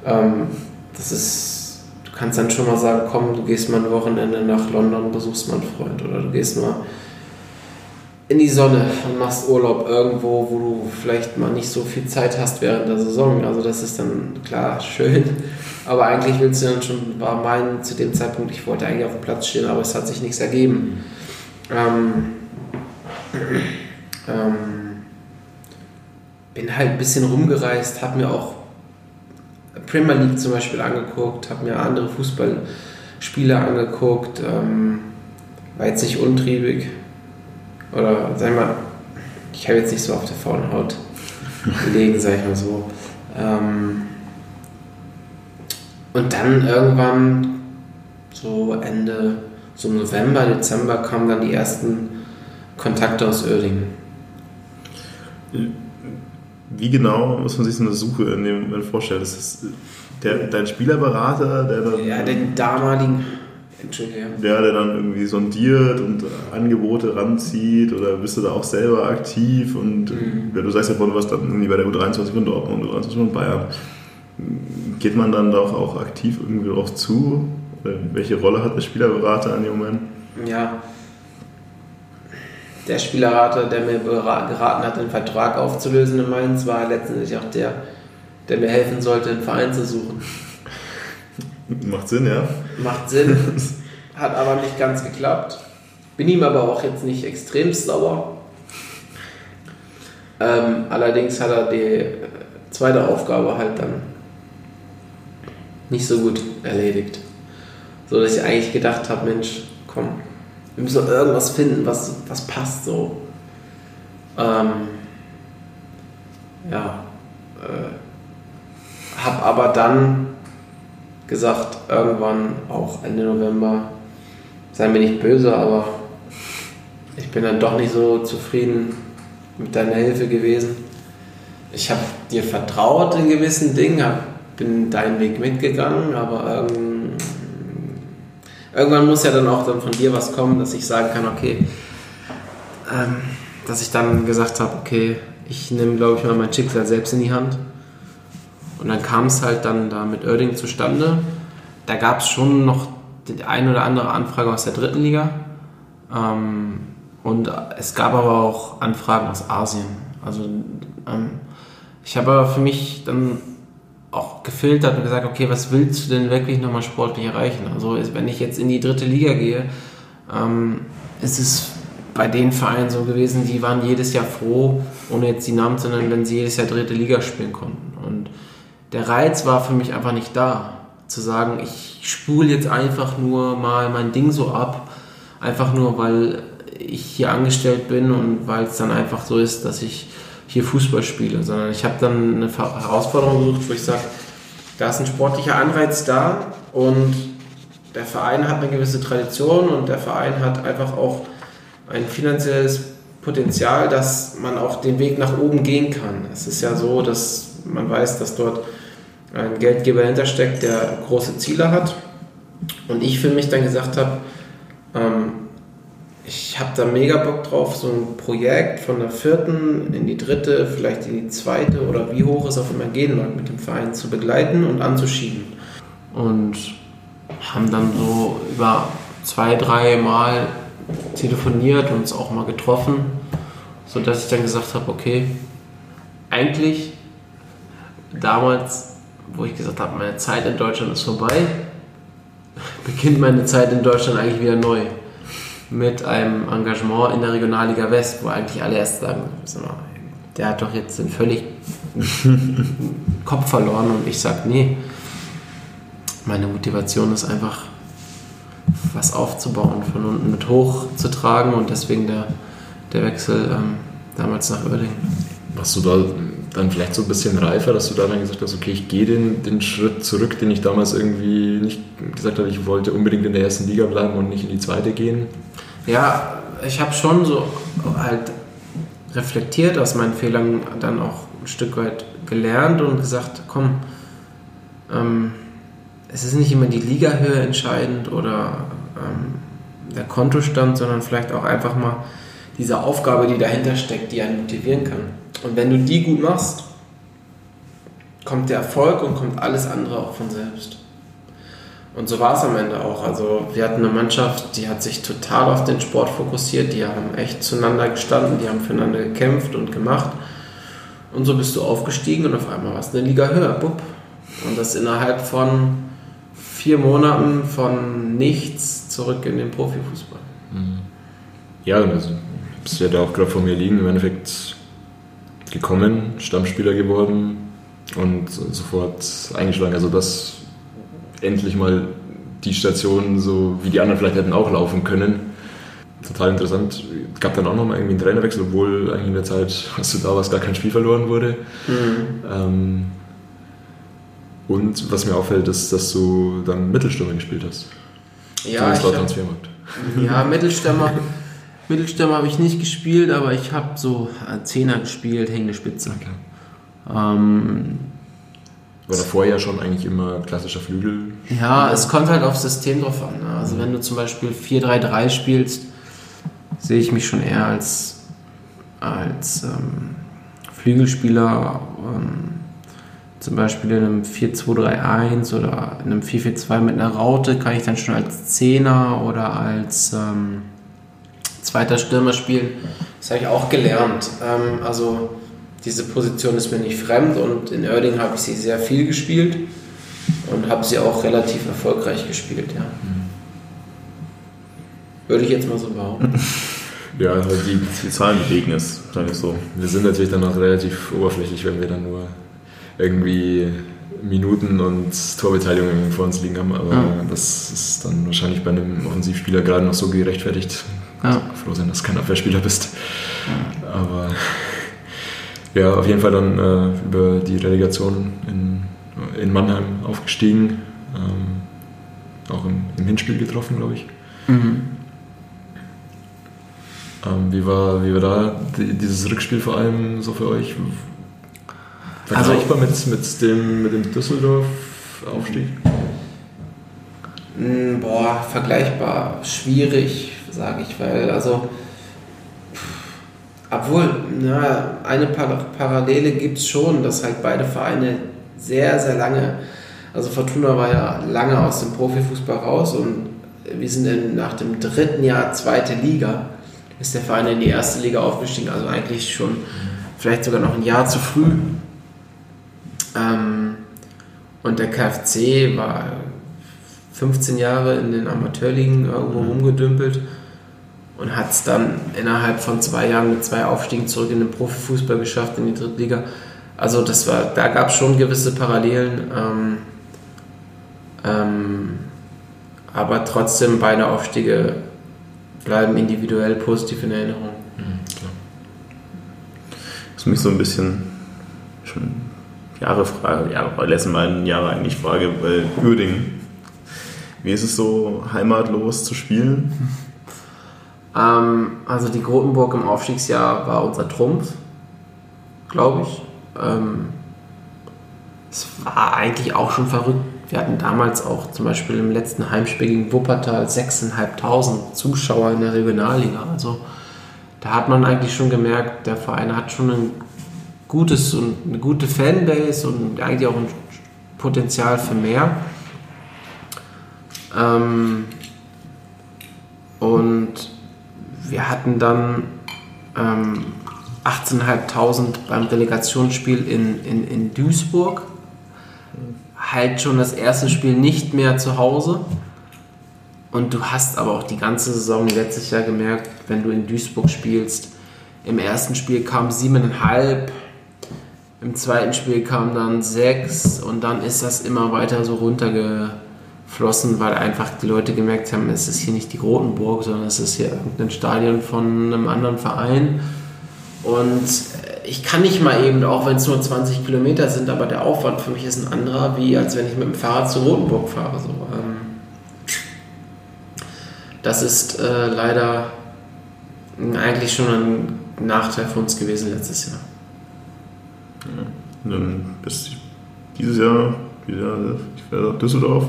Ähm, das ist, du kannst dann schon mal sagen, komm, du gehst mal ein Wochenende nach London, besuchst mal einen Freund oder du gehst mal in die Sonne und machst Urlaub irgendwo, wo du vielleicht mal nicht so viel Zeit hast während der Saison. Also das ist dann klar schön. Aber eigentlich willst du dann schon, war mein zu dem Zeitpunkt, ich wollte eigentlich auf dem Platz stehen, aber es hat sich nichts ergeben. Ähm, ähm, bin halt ein bisschen rumgereist, habe mir auch Premier League zum Beispiel angeguckt, habe mir andere Fußballspiele angeguckt, ähm, war jetzt nicht untriebig. Oder sag mal, ich habe jetzt nicht so auf der faulen Haut gelegen, sag ich mal so. Ähm, und dann irgendwann, so Ende, so November, Dezember, kamen dann die ersten Kontakte aus Oerdingen. Wie genau muss man sich so eine Suche in dem vorstellen? Ist das der, dein Spielerberater, der dann, Ja, den damaligen, Entschuldigung. der, der dann irgendwie sondiert und Angebote ranzieht oder bist du da auch selber aktiv? Und Mhm. ja, du sagst ja du warst dann irgendwie bei der U23 von Dortmund, U23 von Bayern. Geht man dann doch auch aktiv irgendwie drauf zu? Welche Rolle hat der Spielerberater in dem Moment? Ja. Der Spielerrater, der mir geraten hat, den Vertrag aufzulösen in Mainz, war letztendlich auch der, der mir helfen sollte, einen Verein zu suchen. Macht Sinn, ja. Macht Sinn. Hat aber nicht ganz geklappt. Bin ihm aber auch jetzt nicht extrem sauer. Ähm, allerdings hat er die zweite Aufgabe halt dann nicht so gut erledigt. So dass ich eigentlich gedacht habe, Mensch, komm, wir müssen irgendwas finden, was, was passt so. Ähm, ja. Äh, hab aber dann gesagt, irgendwann auch Ende November, sei mir nicht böse, aber ich bin dann doch nicht so zufrieden mit deiner Hilfe gewesen. Ich habe dir vertraut in gewissen Dingen, bin deinen Weg mitgegangen, aber ähm, irgendwann muss ja dann auch dann von dir was kommen, dass ich sagen kann, okay, ähm, dass ich dann gesagt habe, okay, ich nehme, glaube ich, mal mein Schicksal selbst in die Hand und dann kam es halt dann da mit Oerding zustande. Da gab es schon noch die ein oder andere Anfrage aus der dritten Liga. Ähm, und es gab aber auch Anfragen aus Asien. Also ähm, ich habe aber für mich dann auch gefiltert und gesagt, okay, was willst du denn wirklich nochmal sportlich erreichen? Also wenn ich jetzt in die dritte Liga gehe, ähm, ist es bei den Vereinen so gewesen, die waren jedes Jahr froh, ohne jetzt die Namen zu nennen, wenn sie jedes Jahr dritte Liga spielen konnten. Und der Reiz war für mich einfach nicht da. Zu sagen, ich spule jetzt einfach nur mal mein Ding so ab, einfach nur, weil ich hier angestellt bin und weil es dann einfach so ist, dass ich hier Fußball spiele, sondern ich habe dann eine Herausforderung gesucht, wo ich sage, da ist ein sportlicher Anreiz da und der Verein hat eine gewisse Tradition und der Verein hat einfach auch ein finanzielles Potenzial, dass man auch den Weg nach oben gehen kann. Es ist ja so, dass man weiß, dass dort ein Geldgeber hintersteckt, der große Ziele hat. Und ich für mich dann gesagt habe, ähm, ich habe da mega Bock drauf, so ein Projekt von der vierten in die dritte, vielleicht in die zweite oder wie hoch es auch immer gehen mag, mit dem Verein zu begleiten und anzuschieben. Und haben dann so über zwei, drei Mal telefoniert und uns auch mal getroffen, sodass ich dann gesagt habe, okay, eigentlich damals wo ich gesagt habe, meine Zeit in Deutschland ist vorbei, beginnt meine Zeit in Deutschland eigentlich wieder neu. Mit einem Engagement in der Regionalliga West, wo eigentlich alle erst sagen, der hat doch jetzt den völlig Kopf verloren und ich sage, nee, meine Motivation ist einfach, was aufzubauen, von unten mit hoch zu tragen und deswegen der, der Wechsel ähm, damals nach Oerding. Warst du da dann vielleicht so ein bisschen reifer, dass du da dann gesagt hast, okay, ich gehe den, den Schritt zurück, den ich damals irgendwie nicht gesagt habe, ich wollte unbedingt in der ersten Liga bleiben und nicht in die zweite gehen? Ja, ich habe schon so halt reflektiert aus meinen Fehlern dann auch ein Stück weit gelernt und gesagt, komm, ähm, es ist nicht immer die Ligahöhe entscheidend oder ähm, der Kontostand, sondern vielleicht auch einfach mal diese Aufgabe, die dahinter steckt, die einen motivieren kann. Und wenn du die gut machst, kommt der Erfolg und kommt alles andere auch von selbst. Und so war es am Ende auch. Also wir hatten eine Mannschaft, die hat sich total auf den Sport fokussiert, die haben echt zueinander gestanden, die haben füreinander gekämpft und gemacht. Und so bist du aufgestiegen und auf einmal warst du eine Liga höher. Bupp. Und das innerhalb von vier Monaten von nichts zurück in den Profifußball. Mhm. Ja, also, das wird ja auch gerade vor mir liegen. Im Endeffekt gekommen, Stammspieler geworden und sofort eingeschlagen. Also das endlich mal die Station, so wie die anderen vielleicht hätten auch laufen können. Total interessant. Gab dann auch noch mal irgendwie einen Trainerwechsel, obwohl eigentlich in der Zeit, als du da warst, gar kein Spiel verloren wurde. Mhm. Ähm, und was mir auffällt, ist, dass du dann Mittelstürmer gespielt hast. Ja, ich hab, ja Mittelstürmer Mittelstürmer habe ich nicht gespielt, aber ich habe so Zehner gespielt, hängende Spitze. Okay. Ähm, war davor ja schon eigentlich immer klassischer Flügel. Ja, es kommt halt aufs System drauf an. Ne? Also wenn du zum Beispiel 4-3-3 spielst, sehe ich mich schon eher als, als ähm, Flügelspieler. Ähm, zum Beispiel in einem 4-2-3-1 oder in einem 4-4-2 mit einer Raute kann ich dann schon als Zehner oder als ähm, zweiter Stürmer spielen. Das habe ich auch gelernt. Ähm, also diese Position ist mir nicht fremd und in Oerding habe ich sie sehr viel gespielt und habe sie auch relativ erfolgreich gespielt, ja. Würde ich jetzt mal so behaupten. Ja, halt die, Die Zahlen bewegen es, sage ich so. wir sind natürlich dann auch relativ oberflächlich, wenn wir dann nur irgendwie Minuten und Torbeteiligungen vor uns liegen haben, aber Ja. das ist dann wahrscheinlich bei einem Offensivspieler gerade noch so gerechtfertigt. Ja. Froh sein, dass du kein Abwehrspieler bist. Aber ja, auf jeden Fall dann äh, über die Relegation in, in Mannheim aufgestiegen. Ähm, auch im, im Hinspiel getroffen, glaube ich. Mhm. Ähm, wie, war, wie war da die, dieses Rückspiel vor allem so für euch? Also- Vergleichbar mit, mit dem, mit dem Düsseldorf-Aufstieg? Boah, vergleichbar schwierig, sage ich, weil also pff, obwohl na, eine Par Parallele gibt es schon, dass halt beide Vereine sehr, sehr lange, also Fortuna war ja lange aus dem Profifußball raus und wir sind dann nach dem dritten Jahr zweite Liga, ist der Verein in die erste Liga aufgestiegen, also eigentlich schon vielleicht sogar noch ein Jahr zu früh. Ähm, und der KfC war 15 Jahre in den Amateurligen irgendwo rumgedümpelt und hat es dann innerhalb von zwei Jahren mit zwei Aufstiegen zurück in den Profifußball geschafft, in die Drittliga. Also das war, da gab es schon gewisse Parallelen, ähm, ähm, aber trotzdem beide Aufstiege bleiben individuell positiv in Erinnerung. Das ist mich so ein bisschen schon Jahre Frage, Jahre, bei letzten beiden Jahre eigentlich Frage, bei Uerdingen. Wie ist es so, heimatlos zu spielen? Ähm, also die Grotenburg im Aufstiegsjahr war unser Trumpf, glaube ich. Ähm, es war eigentlich auch schon verrückt. Wir hatten damals auch zum Beispiel im letzten Heimspiel gegen Wuppertal 6.500 Zuschauer in der Regionalliga. Also da hat man eigentlich schon gemerkt, der Verein hat schon ein gutes und eine gute Fanbase und eigentlich auch ein Potenzial für mehr. Ähm, und wir hatten dann ähm, 18.500 beim Relegationsspiel in, in, in Duisburg. Halt schon das erste Spiel nicht mehr zu Hause. Und du hast aber auch die ganze Saison letztes Jahr gemerkt, wenn du in Duisburg spielst, im ersten Spiel kamen siebeneinhalb, im zweiten Spiel kamen dann sechs und dann ist das immer weiter so runtergeflossen, weil einfach die Leute gemerkt haben, es ist hier nicht die Grotenburg, sondern es ist hier irgendein Stadion von einem anderen Verein. Und ich kann nicht mal eben, auch wenn es nur 20 Kilometer sind, aber der Aufwand für mich ist ein anderer, wie als wenn ich mit dem Fahrrad zu Rotenburg fahre. So. Ähm, das ist äh, leider eigentlich schon ein Nachteil für uns gewesen letztes Jahr. Und dann bis dieses Jahr wieder ich werde auf Düsseldorf.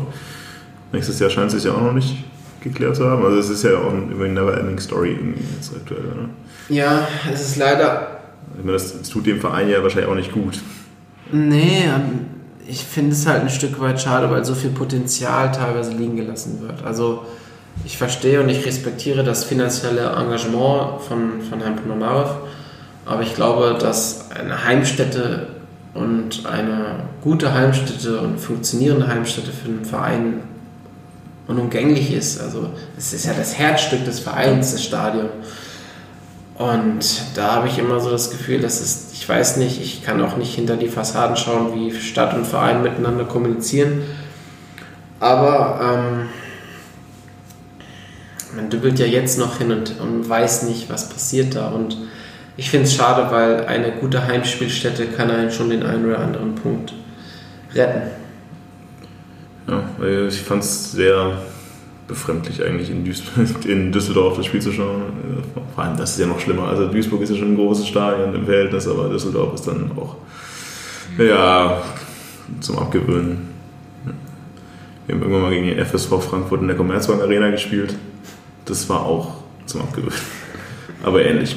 Nächstes Jahr scheint es sich ja auch noch nicht geklärt zu haben. Also es ist ja auch über eine never-ending Story irgendwie jetzt aktuell. Ne? Ja, es ist leider. Ich meine, das, das tut dem Verein ja wahrscheinlich auch nicht gut. Nee, ich finde es halt ein Stück weit schade, weil so viel Potenzial teilweise liegen gelassen wird. Also ich verstehe und ich respektiere das finanzielle Engagement von, von Herrn Ponomarev, aber ich glaube, dass eine Heimstätte und eine gute Heimstätte und funktionierende Heimstätte für einen Verein unumgänglich ist. Also es ist ja das Herzstück des Vereins, das Stadion. Und da habe ich immer so das Gefühl, dass es, ich weiß nicht, ich kann auch nicht hinter die Fassaden schauen, wie Stadt und Verein miteinander kommunizieren. Aber ähm, man dübbelt ja jetzt noch hin und, und weiß nicht, was passiert da. Und ich finde es schade, weil eine gute Heimspielstätte kann einen schon den einen oder anderen Punkt retten. Ja, ich fand es sehr befremdlich eigentlich in, Duis in Düsseldorf das Spiel zu schauen. Vor allem, das ist ja noch schlimmer. Also Duisburg ist ja schon ein großes Stadion im Verhältnis, aber Düsseldorf ist dann auch ja, zum Abgewöhnen. Wir haben irgendwann mal gegen den FSV Frankfurt in der Commerzbank Arena gespielt. Das war auch zum Abgewöhnen. Aber ähnlich.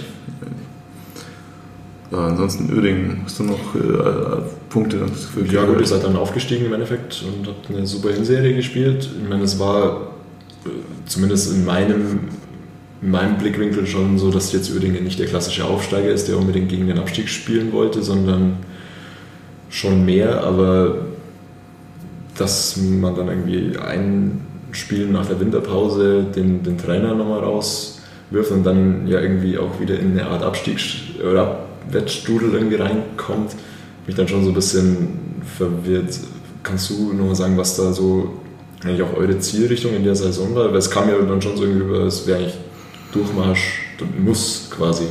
Ja, ansonsten Öding, hast du noch äh, Punkte. Ja gut, ihr seid dann aufgestiegen im Endeffekt und habt eine super Hinserie gespielt. Ich meine, es war äh, zumindest in meinem, in meinem Blickwinkel schon so, dass jetzt Uerdingen nicht der klassische Aufsteiger ist, der unbedingt gegen den Abstieg spielen wollte, sondern schon mehr, aber dass man dann irgendwie ein Spiel nach der Winterpause den, den Trainer nochmal rauswirft und dann ja irgendwie auch wieder in eine Art Abstiegs- oder Abwärtsstrudel irgendwie reinkommt, mich dann schon so ein bisschen verwirrt. Kannst du nochmal sagen, was da so eigentlich auch eure Zielrichtung in der Saison war? Weil es kam ja dann schon so irgendwie über, es wäre eigentlich Durchmarsch, muss quasi.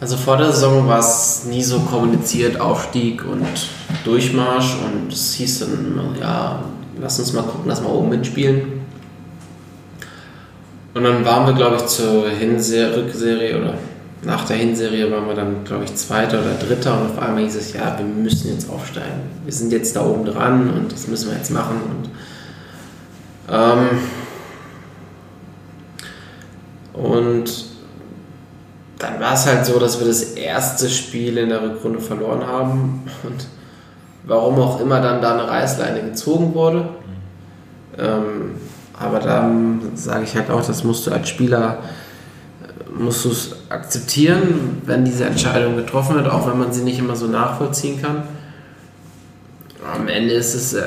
Also vor der Saison war es nie so kommuniziert, Aufstieg und Durchmarsch und es hieß dann immer, ja, lass uns mal gucken, lass mal oben mitspielen. Und dann waren wir, glaube ich, zur Hinserie, Rückserie oder nach der Hinserie waren wir dann, glaube ich, Zweiter oder Dritter und auf einmal hieß es, ja, wir müssen jetzt aufsteigen. Wir sind jetzt da oben dran und das müssen wir jetzt machen. Und, ähm, und dann war es halt so, dass wir das erste Spiel in der Rückrunde verloren haben und warum auch immer dann da eine Reißleine gezogen wurde. Ähm, aber dann sage ich halt auch, das musst du als Spieler musst du es akzeptieren, wenn diese Entscheidung getroffen wird, auch wenn man sie nicht immer so nachvollziehen kann. Am Ende ist es. Äh,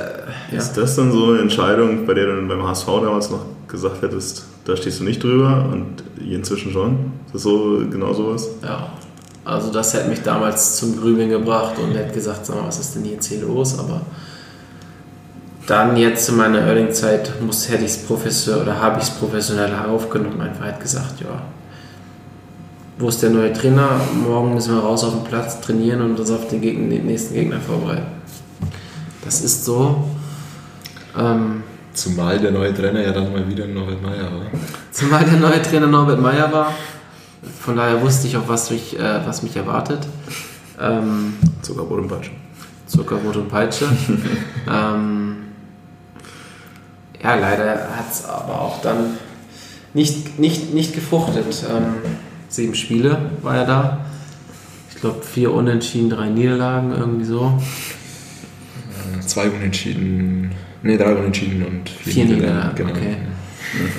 ja. Ist das dann so eine Entscheidung, bei der du dann beim HSV damals noch gesagt hättest, da stehst du nicht drüber und inzwischen schon? Ist das so genau sowas? Ja. Also das hätte mich damals zum Grübeln gebracht und hätte gesagt, sag mal, was ist denn jetzt hier los? Aber dann jetzt in meiner Erling-Zeit hätte ich es professionell oder habe ich es professionell aufgenommen, einfach halt gesagt, ja, wo ist der neue Trainer? Morgen müssen wir raus auf den Platz trainieren und uns auf den, Gegner, den nächsten Gegner vorbereiten. Das ist so. Ähm, Zumal der neue Trainer ja dann mal wieder Norbert Meyer war. Zumal der neue Trainer Norbert Meyer war. Von daher wusste ich auch, was mich, äh, was mich erwartet. Ähm, Zuckerbrot und Peitsche. Zuckerbrot und Peitsche. ähm, ja, leider hat es aber auch dann nicht, nicht, nicht gefruchtet. Ähm, sieben Spiele war er da. Ich glaube, vier Unentschieden, drei Niederlagen, irgendwie so. Zwei Unentschieden, ne, drei Unentschieden und vier, vier Niederlagen. Genau. Okay.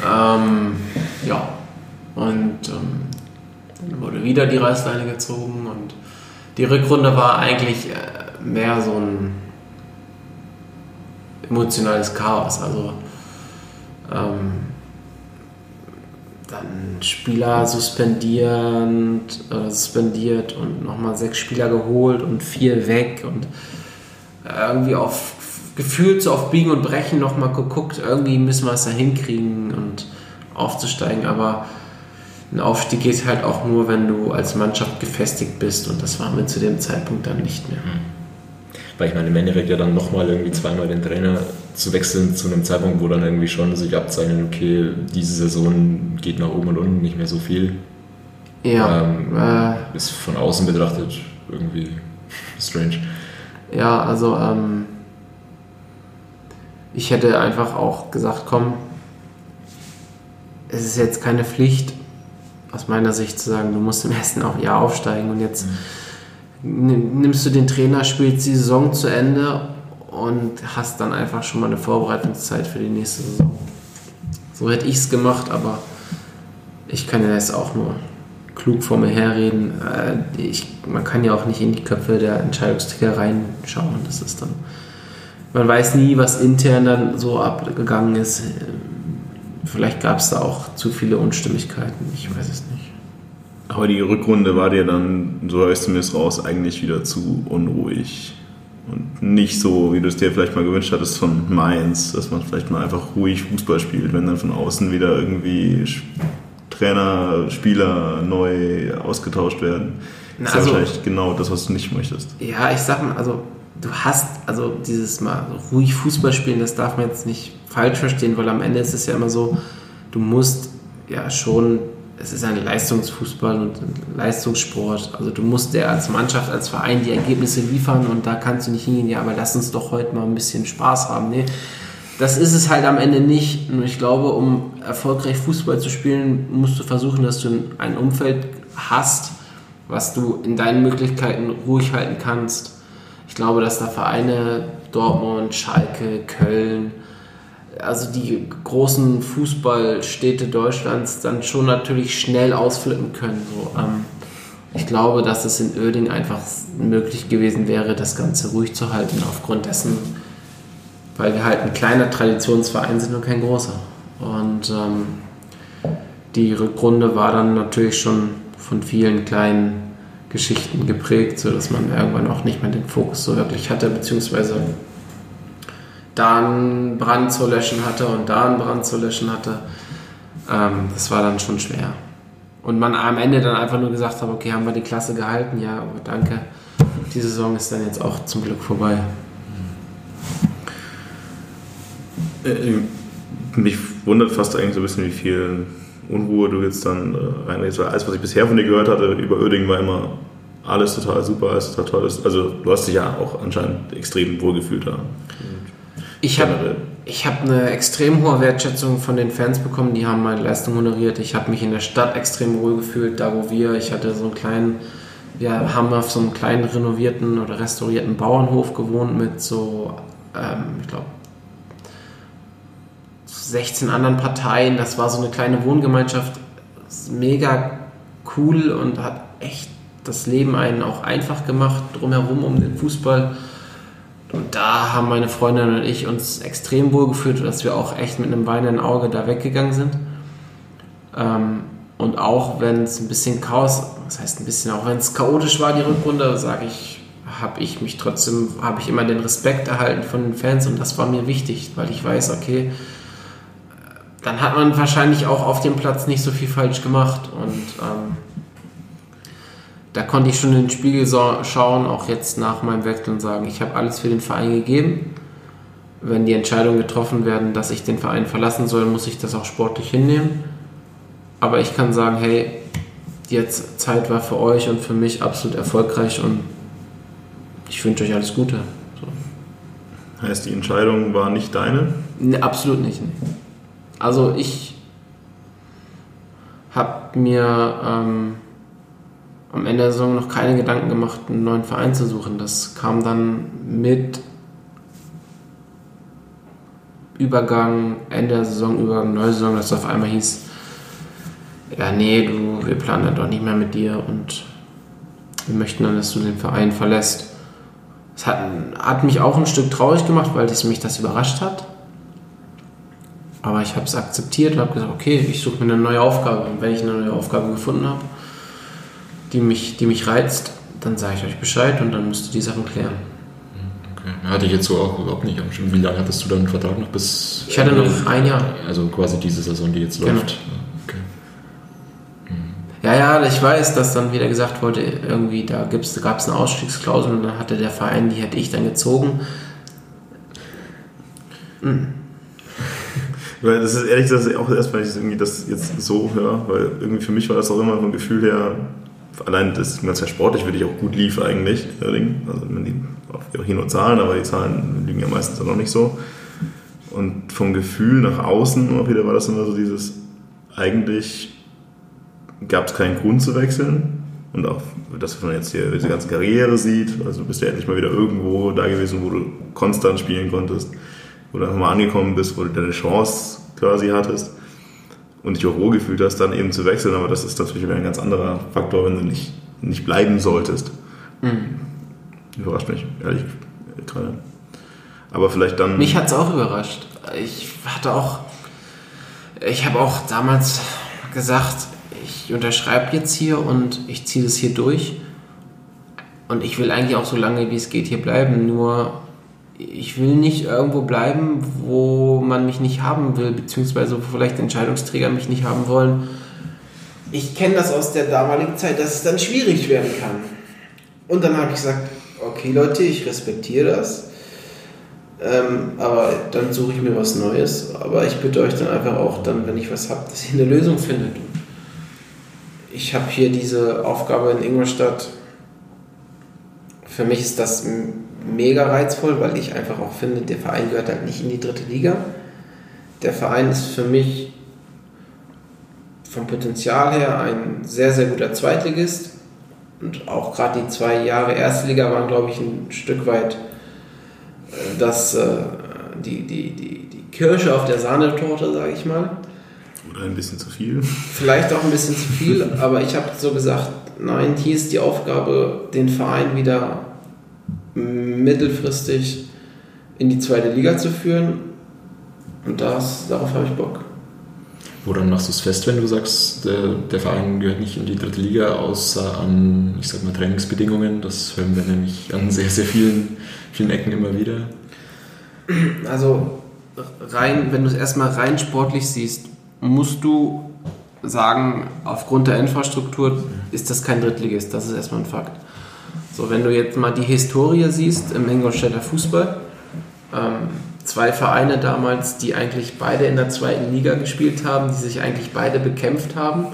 Ähm, ja, und ähm, dann wurde wieder die Reißleine gezogen und die Rückrunde war eigentlich äh, mehr so ein emotionales Chaos. Also ähm, dann Spieler suspendierend, äh, suspendiert und nochmal sechs Spieler geholt und vier weg und irgendwie auf gefühlt so auf Biegen und Brechen nochmal geguckt, irgendwie müssen wir es da hinkriegen und aufzusteigen, aber ein Aufstieg geht halt auch nur, wenn du als Mannschaft gefestigt bist und das waren wir zu dem Zeitpunkt dann nicht mehr. Mhm. Weil ich meine, im Endeffekt ja dann nochmal irgendwie zweimal den Trainer zu wechseln zu einem Zeitpunkt, wo dann irgendwie schon sich abzeichnet, okay, diese Saison geht nach oben und unten nicht mehr so viel. Ja. Ähm, äh, ist von außen betrachtet irgendwie strange. Ja, also ähm, ich hätte einfach auch gesagt, komm, es ist jetzt keine Pflicht, aus meiner Sicht zu sagen, du musst im ersten Jahr aufsteigen und jetzt mhm. Nimmst du den Trainer, spielst die Saison zu Ende und hast dann einfach schon mal eine Vorbereitungszeit für die nächste Saison. So hätte ich es gemacht, aber ich kann ja jetzt auch nur klug vor mir herreden. Äh, ich, man kann ja auch nicht in die Köpfe der Entscheidungsträger reinschauen. Das ist dann. Man weiß nie, was intern dann so abgegangen ist. Vielleicht gab es da auch zu viele Unstimmigkeiten. Ich weiß es nicht. Aber die Rückrunde war dir dann, so höre ich zumindest raus, eigentlich wieder zu unruhig. Und nicht so, wie du es dir vielleicht mal gewünscht hattest von Mainz, dass man vielleicht mal einfach ruhig Fußball spielt, wenn dann von außen wieder irgendwie Trainer, Spieler neu ausgetauscht werden. Das ist also, wahrscheinlich genau das, was du nicht möchtest. Ja, ich sag mal, also du hast, also dieses Mal ruhig Fußball spielen, das darf man jetzt nicht falsch verstehen, weil am Ende ist es ja immer so, du musst ja schon es ist ein Leistungsfußball und ein Leistungssport. Also du musst ja als Mannschaft, als Verein die Ergebnisse liefern und da kannst du nicht hingehen, ja, aber lass uns doch heute mal ein bisschen Spaß haben. Nee, das ist es halt am Ende nicht. Und ich glaube, um erfolgreich Fußball zu spielen, musst du versuchen, dass du ein Umfeld hast, was du in deinen Möglichkeiten ruhig halten kannst. Ich glaube, dass da Vereine Dortmund, Schalke, Köln, also die großen Fußballstädte Deutschlands dann schon natürlich schnell ausflippen können. So, ähm, ich glaube, dass es in Oerding einfach möglich gewesen wäre, das Ganze ruhig zu halten, aufgrund dessen, weil wir halt ein kleiner Traditionsverein sind und kein großer. Und ähm, die Rückrunde war dann natürlich schon von vielen kleinen Geschichten geprägt, sodass man irgendwann auch nicht mehr den Fokus so wirklich hatte, beziehungsweise da einen Brand zu löschen hatte und da einen Brand zu löschen hatte. Ähm, das war dann schon schwer. Und man am Ende dann einfach nur gesagt hat, okay, haben wir die Klasse gehalten? Ja, aber danke. Die Saison ist dann jetzt auch zum Glück vorbei. Äh, mich wundert fast eigentlich so ein bisschen, wie viel Unruhe du jetzt dann äh, reinlegst. Weil alles, was ich bisher von dir gehört hatte über Oerding, war immer alles total super, alles total toll. Also du hast dich ja auch anscheinend extrem wohlgefühlt da. Ich habe ich hab eine extrem hohe Wertschätzung von den Fans bekommen, die haben meine Leistung honoriert. Ich habe mich in der Stadt extrem wohl gefühlt, da wo wir, ich hatte so einen kleinen, wir haben auf so einem kleinen renovierten oder restaurierten Bauernhof gewohnt mit so, ähm, ich glaube, 16 anderen Parteien. Das war so eine kleine Wohngemeinschaft, mega cool und hat echt das Leben einen auch einfach gemacht, drumherum um den Fußball. Und da haben meine Freundin und ich uns extrem wohl gefühlt, dass wir auch echt mit einem weinenden Auge da weggegangen sind. Ähm, und auch wenn es ein bisschen Chaos, das heißt ein bisschen, auch wenn es chaotisch war, die Rückrunde, sage ich, habe ich mich trotzdem, habe ich immer den Respekt erhalten von den Fans und das war mir wichtig, weil ich weiß, okay, dann hat man wahrscheinlich auch auf dem Platz nicht so viel falsch gemacht und ähm, da konnte ich schon in den Spiegel so schauen, auch jetzt nach meinem Wechsel und sagen, ich habe alles für den Verein gegeben. Wenn die Entscheidungen getroffen werden, dass ich den Verein verlassen soll, muss ich das auch sportlich hinnehmen. Aber ich kann sagen, hey, die Zeit war für euch und für mich absolut erfolgreich und ich wünsche euch alles Gute. So. Heißt, die Entscheidung war nicht deine? Nee, absolut nicht. Nee. Also ich habe mir ähm, am Ende der Saison noch keine Gedanken gemacht, einen neuen Verein zu suchen. Das kam dann mit Übergang, Ende der Saison, Übergang, neue Saison, dass es auf einmal hieß, ja, nee, du, wir planen dann doch nicht mehr mit dir und wir möchten dann, dass du den Verein verlässt. Das hat, hat mich auch ein Stück traurig gemacht, weil das mich das überrascht hat. Aber ich habe es akzeptiert und habe gesagt, okay, ich suche mir eine neue Aufgabe. Und wenn ich eine neue Aufgabe gefunden habe, die mich, die mich reizt, dann sage ich euch Bescheid und dann müsst ihr die Sachen klären. Okay. Hatte ich jetzt so auch überhaupt nicht am Schirm. Wie lange hattest du dann einen Vertrag noch bis. Ich hatte noch ein Jahr. Also quasi diese Saison, die jetzt genau. läuft. Okay. Ja, ja, ich weiß, dass dann wieder gesagt wurde, irgendwie da gab es eine Ausstiegsklausel und dann hatte der Verein, die hätte ich dann gezogen. Hm. Weil das ist ehrlich gesagt auch erst, wenn ich irgendwie das jetzt so höre, weil irgendwie für mich war das auch immer vom Gefühl her allein das ganze sportlich wirklich auch gut lief eigentlich. Also man die auch hier nur Zahlen, aber die Zahlen liegen ja meistens auch noch nicht so. Und vom Gefühl nach außen immer wieder war das immer so dieses, eigentlich gab es keinen Grund zu wechseln. Und auch, dass man jetzt hier diese ganze Karriere sieht, also du bist ja endlich mal wieder irgendwo da gewesen, wo du konstant spielen konntest, wo du einfach mal angekommen bist, wo du deine Chance quasi hattest und dich auch wohl gefühlt hast, dann eben zu wechseln. Aber das ist natürlich wieder ein ganz anderer Faktor, wenn du nicht, nicht bleiben solltest. Mhm. Überrascht mich, ehrlich gerade. Aber vielleicht dann. Mich hat es auch überrascht. Ich hatte auch. Ich habe auch damals gesagt, ich unterschreibe jetzt hier und ich ziehe das hier durch. Und ich will eigentlich auch so lange wie es geht hier bleiben. Nur ich will nicht irgendwo bleiben, wo man mich nicht haben will, beziehungsweise wo vielleicht Entscheidungsträger mich nicht haben wollen. Ich kenne das aus der damaligen Zeit, dass es dann schwierig werden kann. Und dann habe ich gesagt, okay Leute, ich respektiere das, ähm, aber dann suche ich mir was Neues. Aber ich bitte euch dann einfach auch, dann, wenn ich was habe, dass ihr eine Lösung findet. Ich habe hier diese Aufgabe in Ingolstadt. Für mich ist das mega reizvoll, weil ich einfach auch finde, der Verein gehört halt nicht in die dritte Liga. Der Verein ist für mich vom Potenzial her ein sehr, sehr guter Zweitligist. Und auch gerade die zwei Jahre Erstliga waren, glaube ich, ein Stück weit äh, das, äh, die, die, die, die Kirsche auf der Sahnetorte, sage ich mal. Oder ein bisschen zu viel. Vielleicht auch ein bisschen zu viel, aber ich habe so gesagt, nein, hier ist die Aufgabe, den Verein wieder mittelfristig in die zweite Liga zu führen. Und das, darauf habe ich Bock. Woran machst du es fest, wenn du sagst, der, der, Verein gehört nicht in die dritte Liga, außer an, ich sag mal, Trainingsbedingungen? Das hören wir nämlich an sehr, sehr vielen, vielen Ecken immer wieder. Also rein, wenn du es erstmal rein sportlich siehst, musst du sagen, aufgrund der Infrastruktur ist das kein Drittligist. Das ist erstmal ein Fakt. So, wenn du jetzt mal die Historie siehst im Ingolstädter Fußball, ähm, zwei Vereine damals, die eigentlich beide in der zweiten Liga gespielt haben, die sich eigentlich beide bekämpft haben,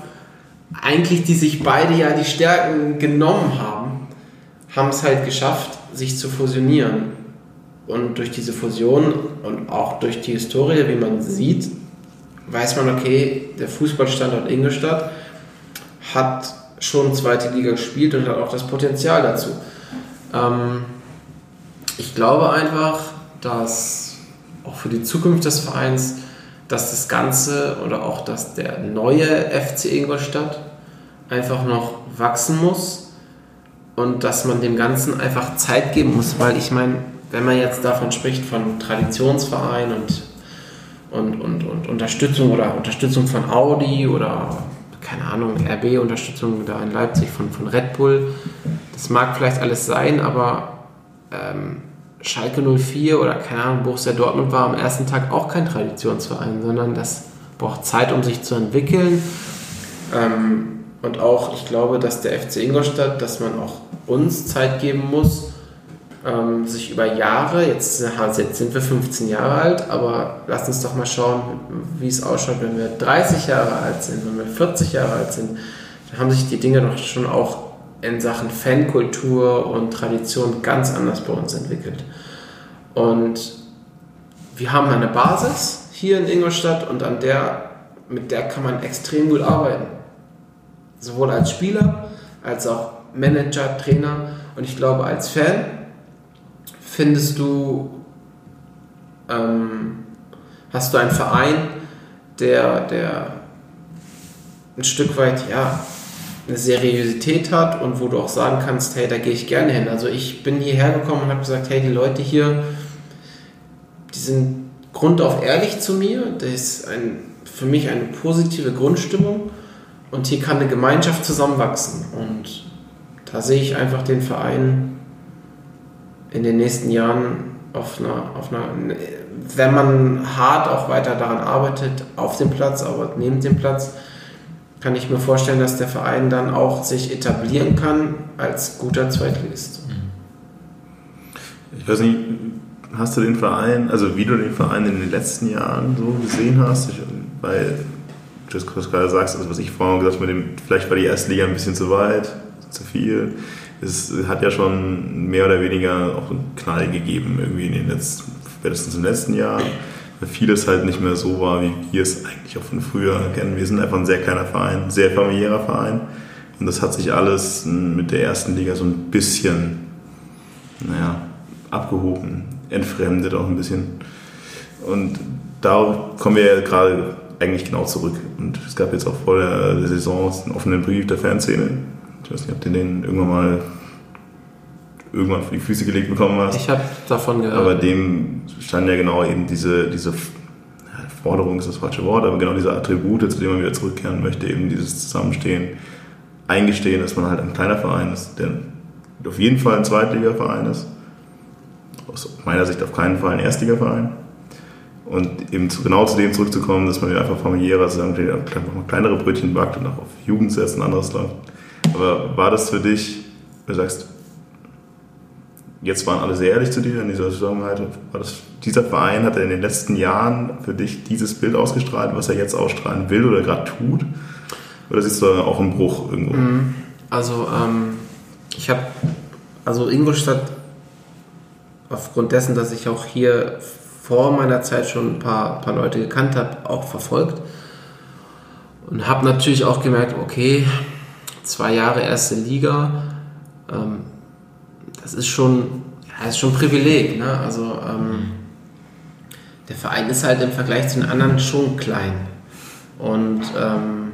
eigentlich die sich beide ja die Stärken genommen haben, haben es halt geschafft, sich zu fusionieren. Und durch diese Fusion und auch durch die Historie, wie man sieht, weiß man, okay, der Fußballstandort Ingolstadt hat schon zweite Liga gespielt und hat auch das Potenzial dazu. Ähm, ich glaube einfach, dass auch für die Zukunft des Vereins, dass das Ganze oder auch dass der neue FC Ingolstadt einfach noch wachsen muss und dass man dem Ganzen einfach Zeit geben muss, weil ich meine, wenn man jetzt davon spricht, von Traditionsverein und, und, und, und Unterstützung oder Unterstützung von Audi oder keine Ahnung, RB-Unterstützung da in Leipzig von, von Red Bull, das mag vielleicht alles sein, aber ähm, Schalke 04 oder keine Ahnung, Borussia Dortmund war am ersten Tag auch kein Traditionsverein, sondern das braucht Zeit, um sich zu entwickeln. Ähm, und auch, ich glaube, dass der FC Ingolstadt, dass man auch uns Zeit geben muss, ähm, sich über Jahre, jetzt, jetzt sind wir 15 Jahre alt, aber lasst uns doch mal schauen, wie es ausschaut, wenn wir 30 Jahre alt sind, wenn wir 40 Jahre alt sind. Dann haben sich die Dinge doch schon auch in Sachen Fankultur und Tradition ganz anders bei uns entwickelt. Und wir haben eine Basis hier in Ingolstadt und an der, mit der kann man extrem gut arbeiten. Sowohl als Spieler, als auch Manager, Trainer und ich glaube als Fan findest du, ähm, hast du einen Verein, der, der ein Stück weit, ja, eine Seriosität hat und wo du auch sagen kannst, hey, da gehe ich gerne hin. Also ich bin hierher gekommen und habe gesagt, hey, die Leute hier, die sind grundauf ehrlich zu mir. Das ist ein, für mich eine positive Grundstimmung und hier kann eine Gemeinschaft zusammenwachsen. Und da sehe ich einfach den Verein in den nächsten Jahren auf einer, auf einer, wenn man hart auch weiter daran arbeitet, auf dem Platz, aber neben dem Platz, kann ich mir vorstellen, dass der Verein dann auch sich etablieren kann als guter Zweitligist. Ich weiß nicht, hast du den Verein, also wie du den Verein in den letzten Jahren so gesehen hast? Ich, weil du gerade sagst, also was ich vorhin gesagt habe, mit dem, vielleicht war die erste Liga ein bisschen zu weit, zu viel es hat ja schon mehr oder weniger auch einen Knall gegeben, irgendwie in den letzten, spätestens im letzten Jahr, weil vieles halt nicht mehr so war, wie wir es eigentlich auch von früher kennen. Wir sind einfach ein sehr kleiner Verein, sehr familiärer Verein und das hat sich alles mit der ersten Liga so ein bisschen, naja, abgehoben, entfremdet auch ein bisschen. Und darauf kommen wir ja gerade eigentlich genau zurück. Und es gab jetzt auch vor der Saison einen offenen Brief der Fanszene, ich weiß nicht, ob du den irgendwann mal irgendwann vor die Füße gelegt bekommen hast. Ich habe davon gehört. Aber dem stand ja genau eben diese, diese Forderung ist das falsche Wort, aber genau diese Attribute, zu denen man wieder zurückkehren möchte, eben dieses Zusammenstehen, eingestehen, dass man halt ein kleiner Verein ist, der auf jeden Fall ein Zweitligaverein ist, aus meiner Sicht auf keinen Fall ein Erstligaverein. Und eben zu, genau zu dem zurückzukommen, dass man wieder einfach familiärer zusammen kleinere Brötchen backt und auch auf Jugend setzt und anderes läuft. Aber war das für dich, du sagst, jetzt waren alle sehr ehrlich zu dir in dieser Zusammenarbeit, war das, dieser Verein, hat er in den letzten Jahren für dich dieses Bild ausgestrahlt, was er jetzt ausstrahlen will oder gerade tut? Oder siehst du auch einen Bruch irgendwo? Mhm. Also, ähm, ich habe, also Ingolstadt, aufgrund dessen, dass ich auch hier vor meiner Zeit schon ein paar, paar Leute gekannt habe, auch verfolgt. Und habe natürlich auch gemerkt, okay, zwei Jahre erste Liga, ähm, das ist schon, ja, ist schon ein Privileg. Ne? Also ähm, der Verein ist halt im Vergleich zu den anderen schon klein. Und ähm,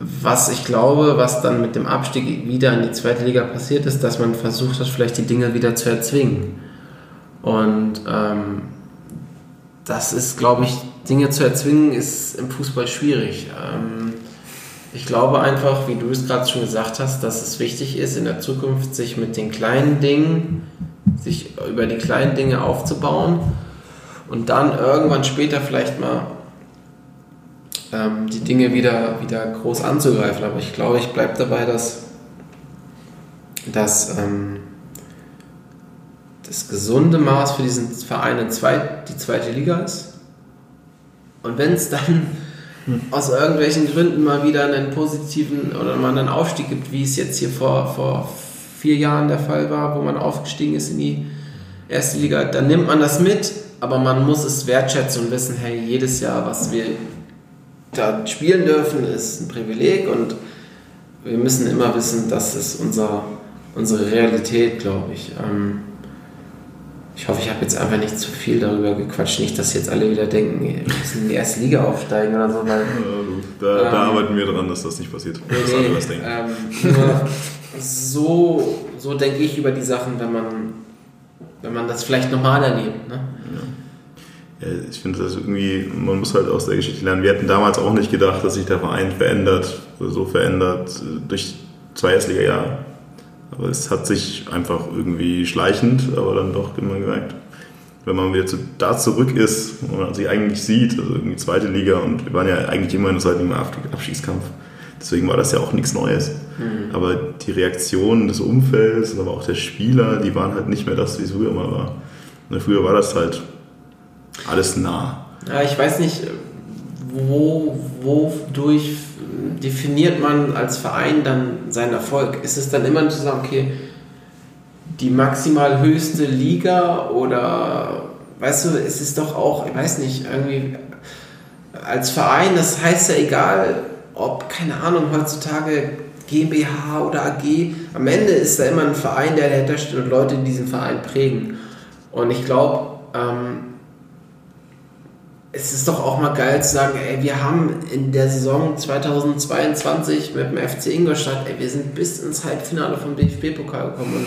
was ich glaube, was dann mit dem Abstieg wieder in die zweite Liga passiert ist, dass man versucht hat, vielleicht die Dinge wieder zu erzwingen. Und ähm, das ist, glaube ich, Dinge zu erzwingen, ist im Fußball schwierig. Ähm, ich glaube einfach, wie du es gerade schon gesagt hast, dass es wichtig ist, in der Zukunft sich mit den kleinen Dingen, sich über die kleinen Dinge aufzubauen und dann irgendwann später vielleicht mal ähm, die Dinge wieder, wieder groß anzugreifen. Aber ich glaube, ich bleibe dabei, dass, dass ähm, das gesunde Maß für diesen Verein in zweit, die zweite Liga ist. Und wenn es dann. Aus irgendwelchen Gründen mal wieder einen positiven oder mal einen Aufstieg gibt, wie es jetzt hier vor, vor vier Jahren der Fall war, wo man aufgestiegen ist in die erste Liga, dann nimmt man das mit, aber man muss es wertschätzen und wissen, hey, jedes Jahr, was wir da spielen dürfen, ist ein Privileg und wir müssen immer wissen, das ist unser, unsere Realität, glaube ich. Ähm, ich hoffe, ich habe jetzt einfach nicht zu viel darüber gequatscht. Nicht, dass jetzt alle wieder denken, wir müssen in die erste Liga aufsteigen oder so. Weil, ja, da, ähm, arbeiten wir dran, dass das nicht passiert. Nee, dass alle was denken. Ähm, nur so, so denke ich über die Sachen, wenn man, wenn man das vielleicht normal erlebt. Ne? Ja. ja ich finde das irgendwie, man muss halt aus der Geschichte lernen. Wir hätten damals auch nicht gedacht, dass sich der Verein verändert, so verändert durch zwei Erstliga-Jahre. Aber es hat sich einfach irgendwie schleichend, aber dann doch immer gemerkt, wenn man wieder zu, da zurück ist und man sich eigentlich sieht, also irgendwie zweite Liga und wir waren ja eigentlich immer in der zweiten Liga im Abstiegskampf. Deswegen war das ja auch nichts Neues. Mhm. Aber die Reaktionen des Umfelds, aber auch der Spieler, die waren halt nicht mehr das, wie es früher mal war. Und früher war das halt alles nah. Ja, ich weiß nicht, wo, wodurch definiert man als Verein dann seinen Erfolg? Ist es dann immer zu sagen, okay, die maximal höchste Liga oder weißt du, es ist doch auch, ich weiß nicht, irgendwie als Verein, das heißt ja egal, ob, keine Ahnung, heutzutage GmbH oder AG, am Ende ist da immer ein Verein, der dahinter steht und Leute, die diesen Verein prägen. Und ich glaube, ähm, es ist doch auch mal geil zu sagen, ey, wir haben in der Saison 2022 mit dem FC Ingolstadt, ey, wir sind bis ins Halbfinale vom DFB-Pokal gekommen. Und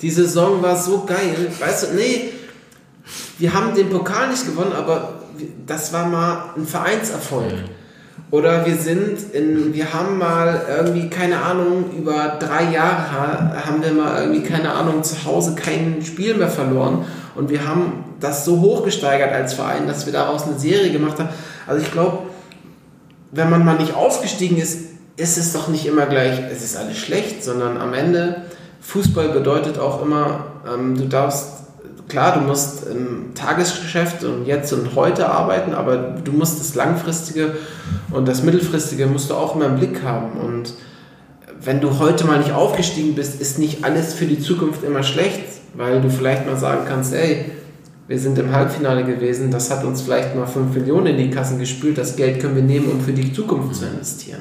die Saison war so geil, weißt du, nee, wir haben den Pokal nicht gewonnen, aber das war mal ein Vereinserfolg. Oder wir sind in, wir haben mal irgendwie, keine Ahnung, über drei Jahre haben wir mal irgendwie, keine Ahnung, zu Hause kein Spiel mehr verloren. Und wir haben das so hochgesteigert als Verein, dass wir daraus eine Serie gemacht haben. Also ich glaube, wenn man mal nicht aufgestiegen ist, ist es doch nicht immer gleich, es ist alles schlecht, sondern am Ende, Fußball bedeutet auch immer, ähm, du darfst klar, du musst im Tagesgeschäft und jetzt und heute arbeiten, aber du musst das Langfristige und das Mittelfristige musst du auch immer im Blick haben. Und wenn du heute mal nicht aufgestiegen bist, ist nicht alles für die Zukunft immer schlecht, weil du vielleicht mal sagen kannst, ey, wir sind im Halbfinale gewesen, das hat uns vielleicht mal 5 Millionen in die Kassen gespült, das Geld können wir nehmen, um für die Zukunft zu investieren.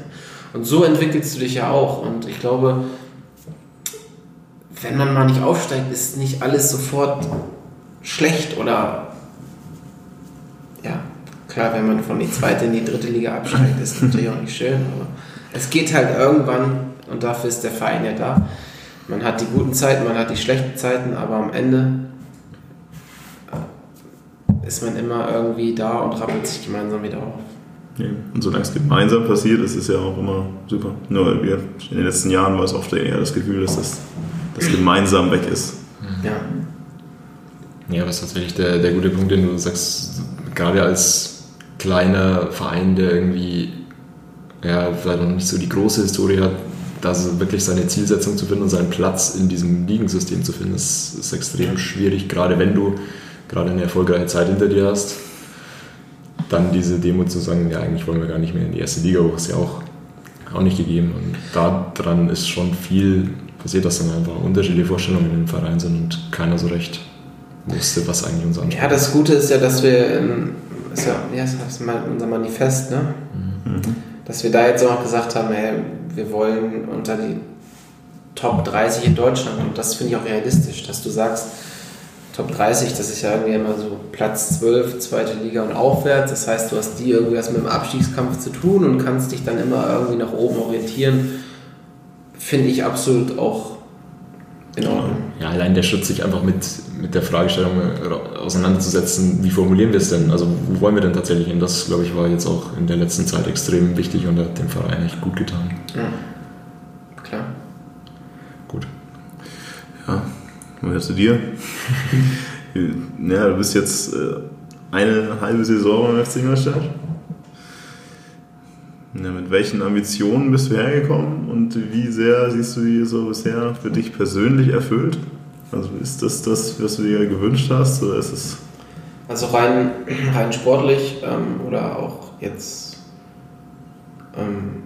Und so entwickelst du dich ja auch. Und ich glaube, wenn man mal nicht aufsteigt, ist nicht alles sofort schlecht oder ja, klar, wenn man von die zweite in die dritte Liga absteigt, ist natürlich auch nicht schön, aber es geht halt irgendwann und dafür ist der Verein ja da. Man hat die guten Zeiten, man hat die schlechten Zeiten, aber am Ende äh, ist man immer irgendwie da und rappelt sich gemeinsam wieder auf. Und solange es gemeinsam passiert, ist es ja auch immer super. Nur in den letzten Jahren war es oft eher das Gefühl, dass das, das gemeinsam weg ist. Ja. Ja, das ist tatsächlich der, der gute Punkt, den du sagst, gerade als kleiner Verein, der irgendwie ja, vielleicht noch nicht so die große Historie hat, da wirklich seine Zielsetzung zu finden und seinen Platz in diesem Ligensystem zu finden, ist, ist extrem schwierig, gerade wenn du gerade eine erfolgreiche Zeit hinter dir hast. Dann diese Demo zu sagen, ja, eigentlich wollen wir gar nicht mehr in die erste Liga hoch, ist ja auch, auch nicht gegeben. Und daran ist schon viel passiert, dass dann einfach unterschiedliche Vorstellungen im Verein sind und keiner so recht wusste, was eigentlich unser Anspruch Ja, das Gute ist ja, dass wir, in, ist ja, ja das ist unser Manifest, ne? Mhm. dass wir da jetzt auch gesagt haben, hey, wir wollen unter die Top 30 in Deutschland und das finde ich auch realistisch, dass du sagst, Top 30, das ist ja irgendwie immer so Platz 12, zweite Liga und aufwärts. Das heißt, du hast die irgendwie was mit dem Abstiegskampf zu tun und kannst dich dann immer irgendwie nach oben orientieren. Finde ich absolut auch in Ordnung. Ja, allein der Schritt, sich einfach mit, mit der Fragestellung auseinanderzusetzen, wie formulieren wir es denn? Also, wo wollen wir denn tatsächlich hin? Das, glaube ich, war jetzt auch in der letzten Zeit extrem wichtig und hat dem Verein echt gut getan. Ja, klar. Gut. Ja, mal zu dir. ja, du bist jetzt äh, eine halbe Saison beim FC Ingolstadt. Ja, mit welchen Ambitionen bist du hergekommen und wie sehr siehst du die so bisher für dich persönlich erfüllt? Also ist das das, was du dir gewünscht hast oder ist es... Also rein, rein sportlich ähm, oder auch jetzt ähm,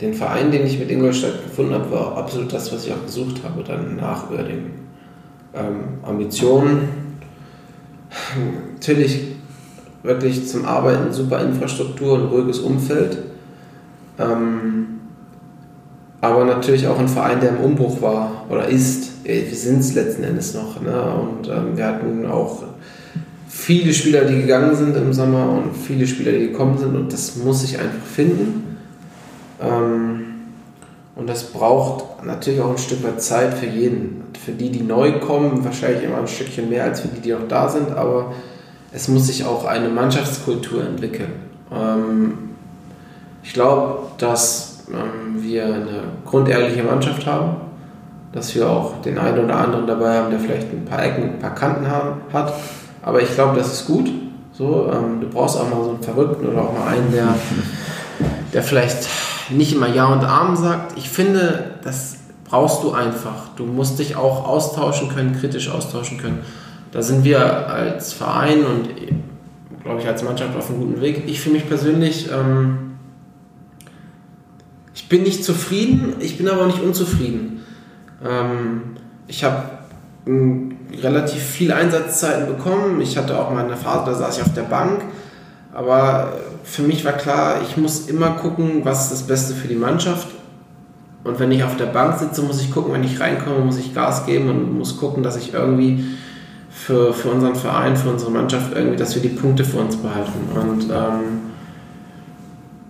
den Verein, den ich mit Ingolstadt gefunden habe, war absolut das, was ich auch gesucht habe, dann nach Oerding. Ähm, Ambitionen, natürlich wirklich zum Arbeiten super Infrastruktur, ein ruhiges Umfeld. Ähm, aber natürlich auch ein Verein, der im Umbruch war oder ist. Wir sind es letzten Endes noch. Ne? Und ähm, wir hatten auch viele Spieler, die gegangen sind im Sommer und viele Spieler, die gekommen sind. Und das muss sich einfach finden. Ähm, und das braucht natürlich auch ein Stück weit Zeit für jeden. Für die, die neu kommen, wahrscheinlich immer ein Stückchen mehr als für die, die noch da sind. Aber es muss sich auch eine Mannschaftskultur entwickeln. Ähm, ich glaube, dass ähm, wir eine grundehrliche Mannschaft haben, dass wir auch den einen oder anderen dabei haben, der vielleicht ein paar Ecken, ein paar Kanten haben, hat. Aber ich glaube, das ist gut. So, ähm, du brauchst auch mal so einen Verrückten oder auch mal einen, der, der vielleicht nicht immer Ja und Amen sagt. Ich finde, das brauchst du einfach. Du musst dich auch austauschen können, kritisch austauschen können. Da sind wir als Verein und glaube ich als Mannschaft auf einem guten Weg. Ich für mich persönlich, ähm, ich bin nicht zufrieden, ich bin aber auch nicht unzufrieden. Ähm, ich habe relativ viel Einsatzzeiten bekommen. Ich hatte auch mal eine Phase, da saß ich auf der Bank. Aber für mich war klar, ich muss immer gucken, was ist das Beste für die Mannschaft. Und wenn ich auf der Bank sitze, muss ich gucken, wenn ich reinkomme, muss ich Gas geben und muss gucken, dass ich irgendwie für, für unseren Verein, für unsere Mannschaft irgendwie, dass wir die Punkte für uns behalten. Und ähm,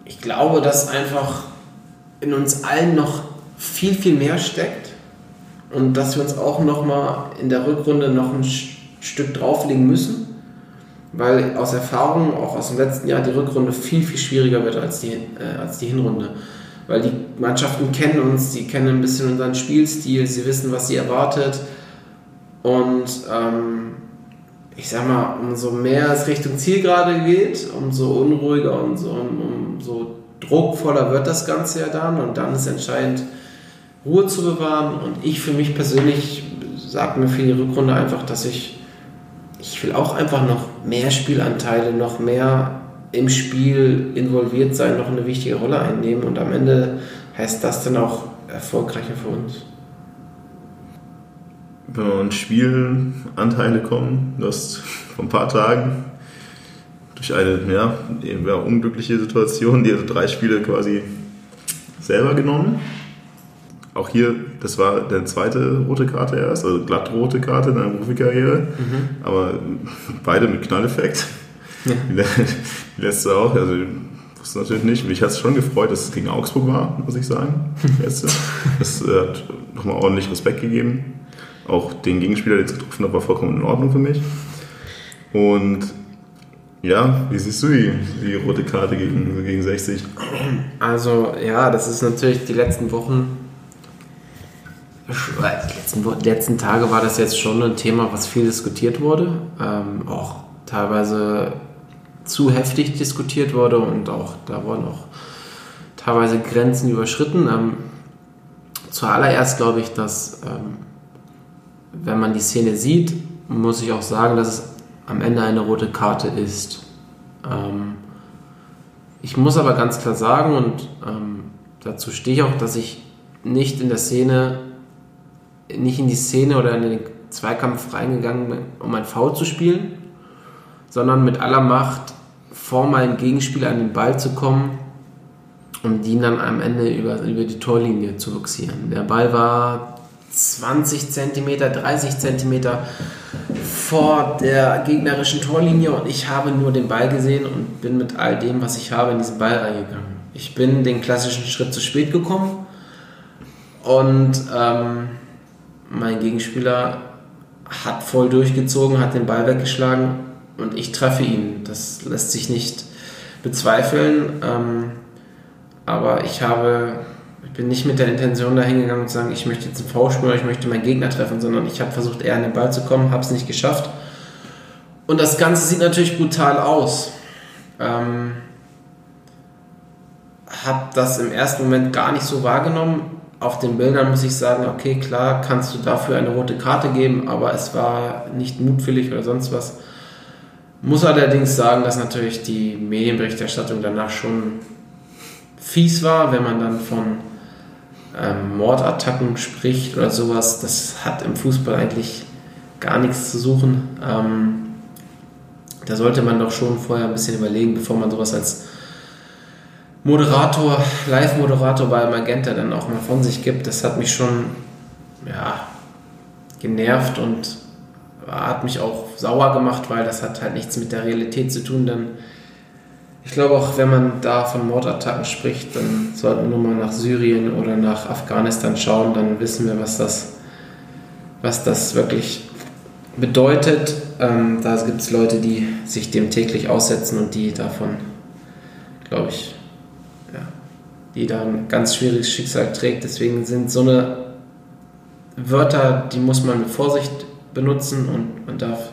ich glaube, dass einfach in uns allen noch viel, viel mehr steckt und dass wir uns auch noch mal in der Rückrunde noch ein Stück drauflegen müssen, weil aus Erfahrung, auch aus dem letzten Jahr, die Rückrunde viel, viel schwieriger wird als die, äh, als die Hinrunde. Weil die Mannschaften kennen uns, sie kennen ein bisschen unseren Spielstil, sie wissen, was sie erwartet. Und ähm, ich sag mal, umso mehr es Richtung Zielgerade geht, umso unruhiger und so, um, umso druckvoller wird das Ganze ja dann. Und dann ist entscheidend, Ruhe zu bewahren. Und ich für mich persönlich sage mir für die Rückrunde einfach, dass ich, ich will auch einfach noch mehr Spielanteile, noch mehr im Spiel involviert sein, noch eine wichtige Rolle einnehmen. Und am Ende heißt das dann auch erfolgreicher für uns. Wenn wir an Spielanteile kommen, du hast vor ein paar Tagen durch eine ja, unglückliche Situation die also drei Spiele quasi selber genommen auch hier, das war deine zweite rote Karte erst, also glatt rote Karte in deiner Profikarriere, mhm. aber beide mit Knalleffekt. Ja. Die letzte auch, also wusste natürlich nicht. Mich hat es schon gefreut, dass es gegen Augsburg war, muss ich sagen. Letzte. Das äh, hat nochmal ordentlich Respekt gegeben. Auch den Gegenspieler, den ich getroffen habe, war vollkommen in Ordnung für mich. Und ja, wie siehst du die, die rote Karte gegen, gegen 60? Also ja, das ist natürlich die letzten Wochen die letzten, die letzten Tage war das jetzt schon ein Thema, was viel diskutiert wurde, ähm, auch teilweise zu heftig diskutiert wurde und auch da wurden auch teilweise Grenzen überschritten. Ähm, zuallererst glaube ich, dass ähm, wenn man die Szene sieht, muss ich auch sagen, dass es am Ende eine rote Karte ist. Ähm, ich muss aber ganz klar sagen und ähm, dazu stehe ich auch, dass ich nicht in der Szene nicht in die Szene oder in den Zweikampf reingegangen bin, um ein Foul zu spielen, sondern mit aller Macht vor meinem Gegenspieler an den Ball zu kommen um den dann am Ende über, über die Torlinie zu boxieren. Der Ball war 20 cm, 30 cm vor der gegnerischen Torlinie und ich habe nur den Ball gesehen und bin mit all dem, was ich habe, in diesen Ball reingegangen. Ich bin den klassischen Schritt zu spät gekommen und ähm, mein Gegenspieler hat voll durchgezogen, hat den Ball weggeschlagen und ich treffe ihn. Das lässt sich nicht bezweifeln. Ähm, aber ich habe, bin nicht mit der Intention dahingegangen zu sagen, ich möchte jetzt einen V spielen oder ich möchte meinen Gegner treffen, sondern ich habe versucht, eher an den Ball zu kommen, habe es nicht geschafft. Und das Ganze sieht natürlich brutal aus. Ähm, habe das im ersten Moment gar nicht so wahrgenommen. Auf den Bildern muss ich sagen, okay, klar, kannst du dafür eine rote Karte geben, aber es war nicht mutwillig oder sonst was. Muss allerdings sagen, dass natürlich die Medienberichterstattung danach schon fies war, wenn man dann von ähm, Mordattacken spricht oder sowas. Das hat im Fußball eigentlich gar nichts zu suchen. Ähm, da sollte man doch schon vorher ein bisschen überlegen, bevor man sowas als Moderator, Live-Moderator bei Magenta dann auch mal von sich gibt. Das hat mich schon ja, genervt und hat mich auch sauer gemacht, weil das hat halt nichts mit der Realität zu tun. Denn ich glaube auch, wenn man da von Mordattacken spricht, dann sollten wir nur mal nach Syrien oder nach Afghanistan schauen, dann wissen wir, was das, was das wirklich bedeutet. Ähm, da gibt es Leute, die sich dem täglich aussetzen und die davon, glaube ich, ja, die da ein ganz schwieriges Schicksal trägt. Deswegen sind so eine Wörter, die muss man mit Vorsicht benutzen und man darf,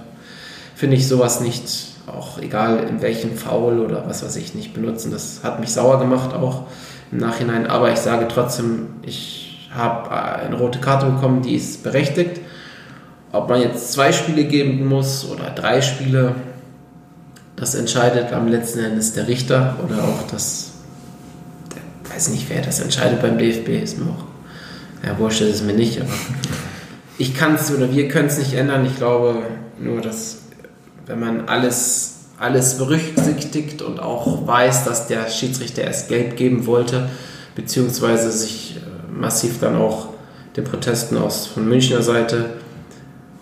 finde ich, sowas nicht, auch egal in welchem Foul oder was weiß ich, nicht benutzen. Das hat mich sauer gemacht auch im Nachhinein, aber ich sage trotzdem, ich habe eine rote Karte bekommen, die ist berechtigt. Ob man jetzt zwei Spiele geben muss oder drei Spiele, das entscheidet am letzten Endes der Richter oder auch das, der, weiß nicht wer das entscheidet beim DFB, ist mir auch, ja, wurscht ist es mir nicht, aber ich kann es oder wir können es nicht ändern. Ich glaube nur, dass wenn man alles, alles berücksichtigt und auch weiß, dass der Schiedsrichter erst gelb geben wollte, beziehungsweise sich äh, massiv dann auch den Protesten aus von Münchner Seite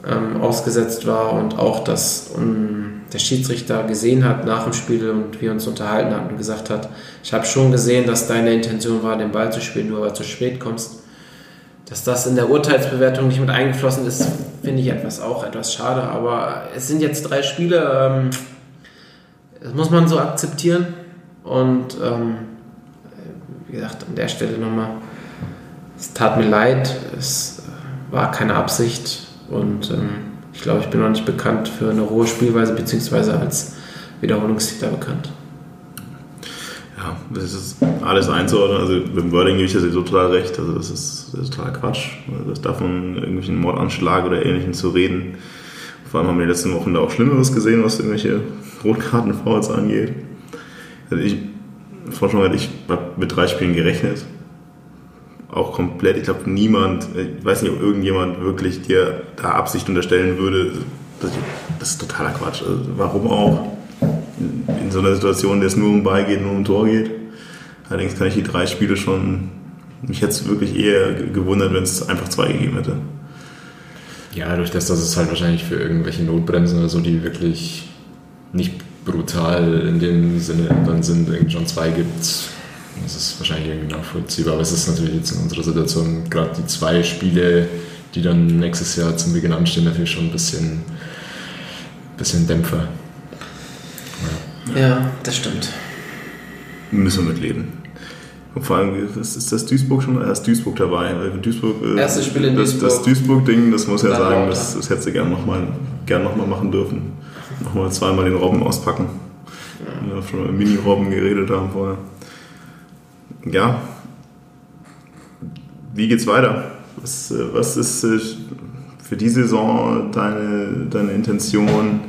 ähm, ausgesetzt war und auch, dass um, ähm, der Schiedsrichter gesehen hat nach dem Spiel und wir uns unterhalten hatten und gesagt hat, ich habe schon gesehen, dass deine Intention war, den Ball zu spielen, du aber zu spät kommst dass das in der Urteilsbewertung nicht mit eingeflossen ist, finde ich etwas auch etwas schade. Aber es sind jetzt drei Spiele, ähm, das muss man so akzeptieren. Und ähm, wie gesagt, an der Stelle nochmal, es tat mir leid, es war keine Absicht und ähm, ich glaube, ich bin noch nicht bekannt für eine rohe Spielweise beziehungsweise als Wiederholungstäter bekannt ja, das ist alles einzuordnen. Also beim Wording gebe ich das total recht. Also das ist, das ist total Quatsch. Das davon irgendwelchen Mordanschlag oder ähnlichem zu reden. Vor allem haben wir in den letzten Wochen da auch Schlimmeres gesehen, was irgendwelche Rotkarten Fouls angeht. Also ich, Forschung ich habe mit drei Spielen gerechnet. Auch komplett. Ich glaube, niemand, ich weiß nicht, ob irgendjemand wirklich dir da Absicht unterstellen würde. Das, das ist totaler Quatsch. Also warum auch? In so einer Situation, in der es nur um Ball geht, nur um Tor geht. Allerdings kann ich die drei Spiele schon, mich hätte es wirklich eher gewundert, wenn es einfach zwei gegeben hätte. Ja, durch das, dass es halt wahrscheinlich für irgendwelche Notbremsen oder so, die wirklich nicht brutal in dem Sinne dann sind, irgendwie schon zwei gibt. Das ist wahrscheinlich irgendwie nachvollziehbar, aber es ist natürlich jetzt in unserer Situation gerade die zwei Spiele, die dann nächstes Jahr zum Beginn anstehen, natürlich schon ein bisschen, bisschen Dämpfer. Ja, das stimmt. Müssen wir mitleben. Und vor allem ist das Duisburg schon, erst Duisburg dabei. Duisburg, äh, Erstes Spiel in Duisburg. Das, das Duisburg-Ding, das muss ja sagen, das, das hätte sie gerne nochmal gern noch mal machen dürfen. Nochmal zweimal den Robben auspacken. Ja. Wir schon über Mini-Robben geredet haben vorher. Ja. Wie geht's weiter? Was, äh, was ist äh, für die Saison deine, deine Intention?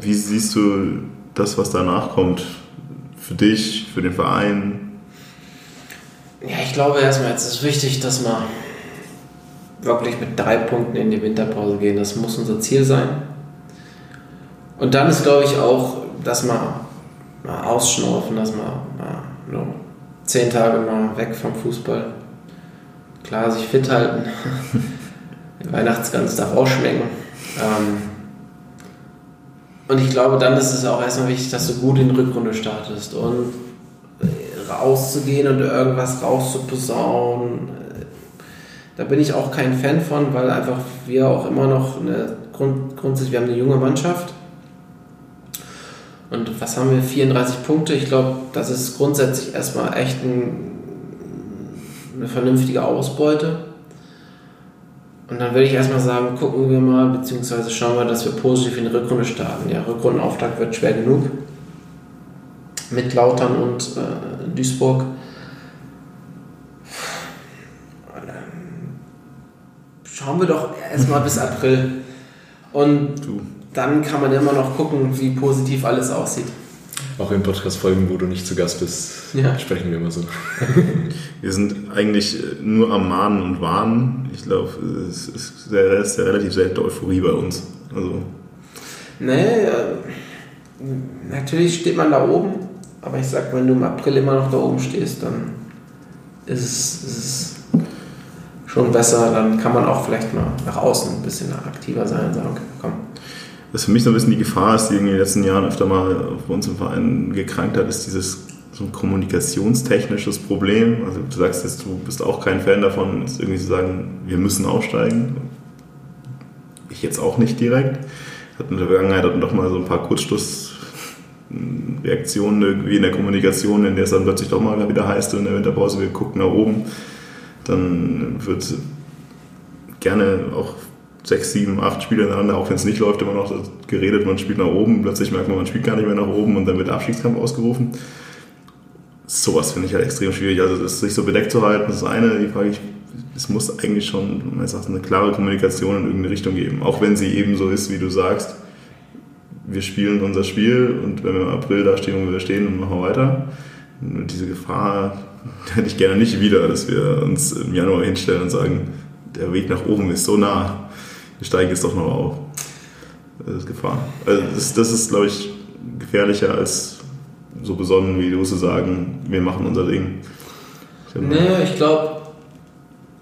Wie siehst du das, was danach kommt, für dich, für den Verein? Ja, ich glaube erstmal, jetzt ist wichtig, dass wir wirklich mit drei Punkten in die Winterpause gehen. Das muss unser Ziel sein. Und dann ist, glaube ich, auch, dass wir mal ausschnaufen, dass wir mal zehn Tage mal weg vom Fußball. Klar, sich fit halten. Weihnachtsgans darf auch schmecken. Ähm, und ich glaube, dann ist es auch erstmal wichtig, dass du gut in die Rückrunde startest und äh, rauszugehen und irgendwas rauszuposaunen. Da bin ich auch kein Fan von, weil einfach wir auch immer noch eine Grund, grundsätzlich, wir haben eine junge Mannschaft. Und was haben wir? 34 Punkte. Ich glaube, das ist grundsätzlich erstmal echt ein, eine vernünftige Ausbeute. Und dann würde ich erstmal sagen, gucken wir mal, beziehungsweise schauen wir, dass wir positiv in die Rückrunde starten. Der Rückrundenauftakt wird schwer genug. Mit Lautern und äh, Duisburg. Schauen wir doch erstmal bis April. Und Du. dann kann man immer noch gucken, wie positiv alles aussieht. Auch in Podcast-Folgen, wo du nicht zu Gast bist, Ja. sprechen wir immer so. Wir sind eigentlich äh, nur am Mahnen und Warnen. Ich glaube, es ist, sehr, es ist ja relativ selten Euphorie bei uns. Also, Nee, natürlich steht man da oben, aber ich sag, wenn du im April immer noch da oben stehst, dann ist es, ist es schon besser. Dann kann man auch vielleicht mal nach außen ein bisschen aktiver sein und sagen, okay, komm. Was für mich so ein bisschen die Gefahr ist, die in den letzten Jahren öfter mal bei uns im Verein gekrankt hat, ist dieses so ein kommunikationstechnisches Problem. Also du sagst jetzt, du bist auch kein Fan davon, jetzt irgendwie zu sagen, wir müssen aufsteigen. Ich jetzt auch nicht direkt. Hat in der Vergangenheit hatten doch mal so ein paar Kurzschlussreaktionen irgendwie in der Kommunikation, in der es dann plötzlich doch mal wieder heißt in der Winterpause, wir gucken nach oben. Dann wird gerne auch sechs, sieben, acht Spiele ineinander, auch wenn es nicht läuft, immer noch geredet, man spielt nach oben, plötzlich merkt man, man spielt gar nicht mehr nach oben und dann wird der Abstiegskampf ausgerufen. Sowas finde ich halt extrem schwierig. Also das sich so bedeckt zu halten, das ist eine, die Frage ich, es muss eigentlich schon, man sagt, eine klare Kommunikation in irgendeine Richtung geben. Auch wenn sie eben so ist, wie du sagst, wir spielen unser Spiel und wenn wir im April da stehen, wo wir stehen, dann machen weiter. Nur diese Gefahr hätte ich gerne nicht wieder, dass wir uns im Januar hinstellen und sagen, der Weg nach oben ist so nah, wir steigen jetzt doch noch auf. Das ist Gefahr. Also das, das ist, glaube ich, gefährlicher als so besonnen wie du zu sagen, wir machen unser Ding. Ich Nee, ich glaube,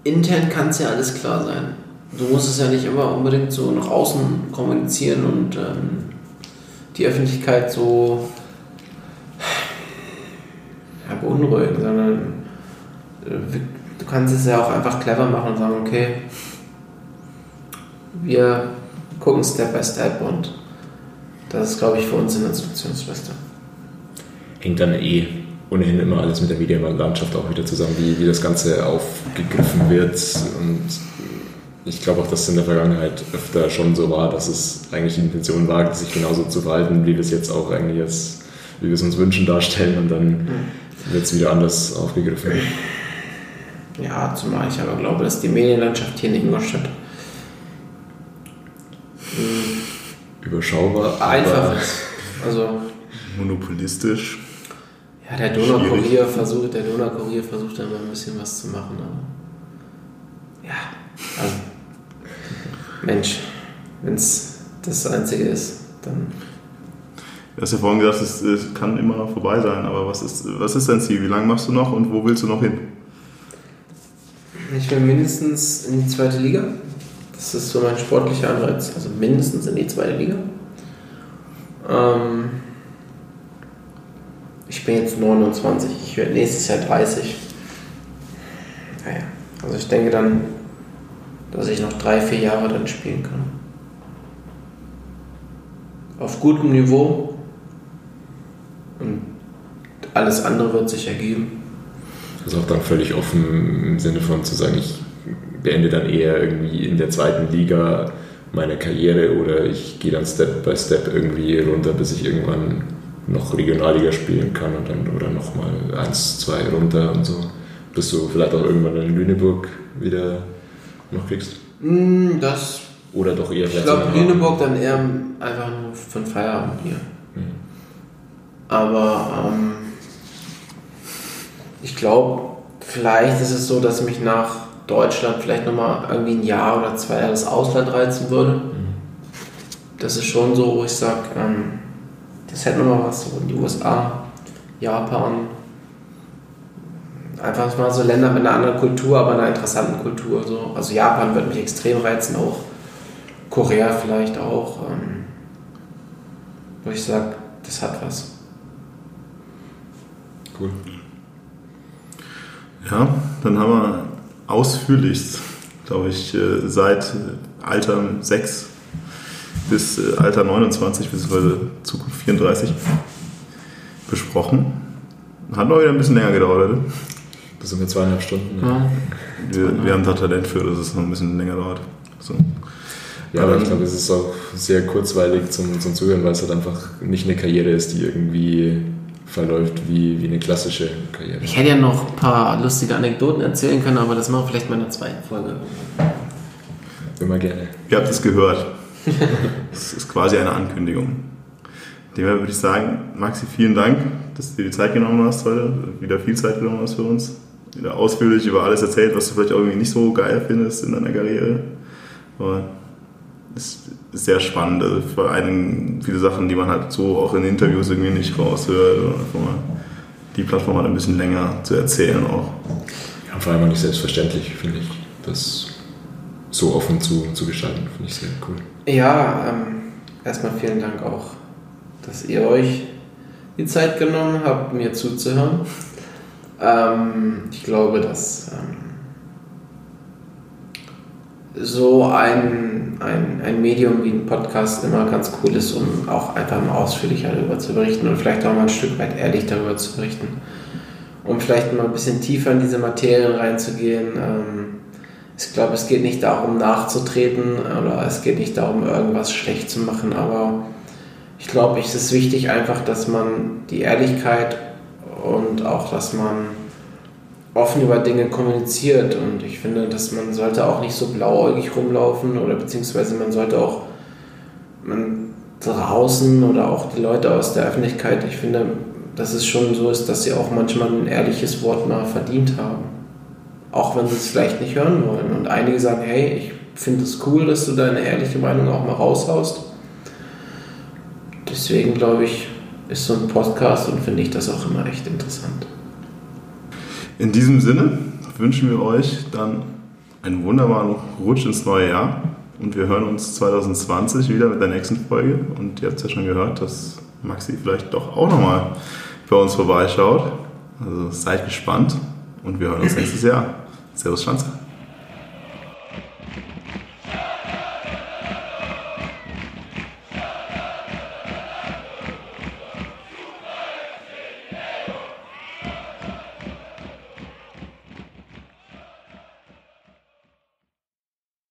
intern kann es ja alles klar sein. Du musst es ja nicht immer unbedingt so nach außen kommunizieren und ähm, die Öffentlichkeit so ja, beunruhigen, sondern äh, du kannst es ja auch einfach clever machen und sagen, okay, wir gucken Step by Step und das ist, glaube ich, für uns in der Situation das Beste. Hängt dann eh ohnehin immer alles mit der Medienlandschaft auch wieder zusammen, wie, wie das Ganze aufgegriffen wird. Und ich glaube auch, dass es in der Vergangenheit öfter schon so war, dass es eigentlich die Intention war, sich genauso zu verhalten, wie wir es jetzt auch eigentlich jetzt, wie wir es uns wünschen, darstellen und dann wird es wieder anders aufgegriffen. Ja, zumal ich aber glaube, dass die Medienlandschaft hier in Ingolstadt Überschaubar. aber- einfach ist. Also, Monopolistisch. ja, der Donaukurier versucht, der Donaukurier versucht da mal ein bisschen was zu machen, aber ja, also, Mensch, wenn es das Einzige ist, dann Du hast ja vorhin gesagt, es, es kann immer vorbei sein, aber was ist, was ist dein Ziel? Wie lange machst du noch und wo willst du noch hin? ich will mindestens in die zweite Liga. Das ist so mein sportlicher Anreiz, also mindestens in die zweite Liga. Ähm, ich bin jetzt 29, ich werde nächstes Jahr 30. Naja, also ich denke dann, dass ich noch drei, vier Jahre dann spielen kann. Auf gutem Niveau. Und alles andere wird sich ergeben. Das ist auch dann völlig offen im Sinne von zu sagen, ich beende dann eher irgendwie in der zweiten Liga meine Karriere oder ich gehe dann Step by Step irgendwie runter, bis ich irgendwann noch Regionalliga spielen kann und dann oder nochmal eins, zwei runter und so, bis du vielleicht auch irgendwann in Lüneburg wieder noch kriegst. Hm, Das, Oder doch eher ich glaube, Lüneburg dann eher einfach nur für ein Feierabendbier. Mhm. Aber ähm, ich glaube, vielleicht ist es so, dass mich nach Deutschland vielleicht nochmal irgendwie ein Jahr oder zwei Jahre das Ausland reizen würde. Das ist schon so, wo ich sage, ähm, das hätte nochmal was, so in die USA, Japan, einfach mal so Länder mit einer anderen Kultur, aber einer interessanten Kultur. So. Also Japan wird mich extrem reizen, auch Korea vielleicht auch. Ähm, wo ich sage, das hat was. Cool. Ja, dann haben wir ausführlichst, glaube ich, äh, seit Alter 6 bis äh, Alter 29 bzw. Zukunft 34 besprochen. Hat noch wieder ein bisschen länger gedauert, oder? Das sind wir zweieinhalb Stunden. Ja. Wir, wir haben da Talent für, dass es noch ein bisschen länger dauert. So. Ja, aber ich glaube, es ist auch sehr kurzweilig zum, zum Zuhören, weil es halt einfach nicht eine Karriere ist, die irgendwie verläuft wie, wie eine klassische Karriere. Ich hätte ja noch ein paar lustige Anekdoten erzählen können, aber das machen wir vielleicht mal in der zweiten Folge. Immer gerne. Ihr habt es gehört. Das ist quasi eine Ankündigung. Demher würde ich sagen, Maxi, vielen Dank, dass du dir die Zeit genommen hast heute, wieder viel Zeit genommen hast für uns, wieder ausführlich über alles erzählt, was du vielleicht auch irgendwie nicht so geil findest in deiner Karriere. Aber es sehr spannend, also vor allem viele Sachen, die man halt so auch in Interviews irgendwie nicht raushört oder einfach mal die Plattform hat ein bisschen länger zu erzählen auch. Ja, vor allem auch nicht selbstverständlich, finde ich, das so offen zu, zu gestalten, finde ich sehr cool. Ja, ähm, erstmal vielen Dank auch, dass ihr euch die Zeit genommen habt, mir zuzuhören. Ähm, ich glaube, dass ähm, so ein, ein, ein Medium wie ein Podcast immer ganz cool ist, um auch einfach mal ausführlicher darüber zu berichten und vielleicht auch mal ein Stück weit ehrlich darüber zu berichten. Um vielleicht mal ein bisschen tiefer in diese Materien reinzugehen. Ähm, ich glaube, es geht nicht darum, nachzutreten oder es geht nicht darum, irgendwas schlecht zu machen, aber ich glaube, es ist wichtig einfach, dass man die Ehrlichkeit und auch, dass man offen über Dinge kommuniziert und ich finde, dass man sollte auch nicht so blauäugig rumlaufen oder beziehungsweise man sollte auch man draußen oder auch die Leute aus der Öffentlichkeit, ich finde, dass es schon so ist, dass sie auch manchmal ein ehrliches Wort mal verdient haben. Auch wenn sie es vielleicht nicht hören wollen. Und einige sagen, hey, ich finde es cool, dass du deine ehrliche Meinung auch mal raushaust. Deswegen glaube ich, ist so ein Podcast und finde ich das auch immer echt interessant. In diesem Sinne wünschen wir euch dann einen wunderbaren Rutsch ins neue Jahr und wir hören uns 2020 wieder mit der nächsten Folge und ihr habt es ja schon gehört, dass Maxi vielleicht doch auch nochmal bei uns vorbeischaut. Also seid gespannt und wir hören uns nächstes Jahr. Servus Schanzer.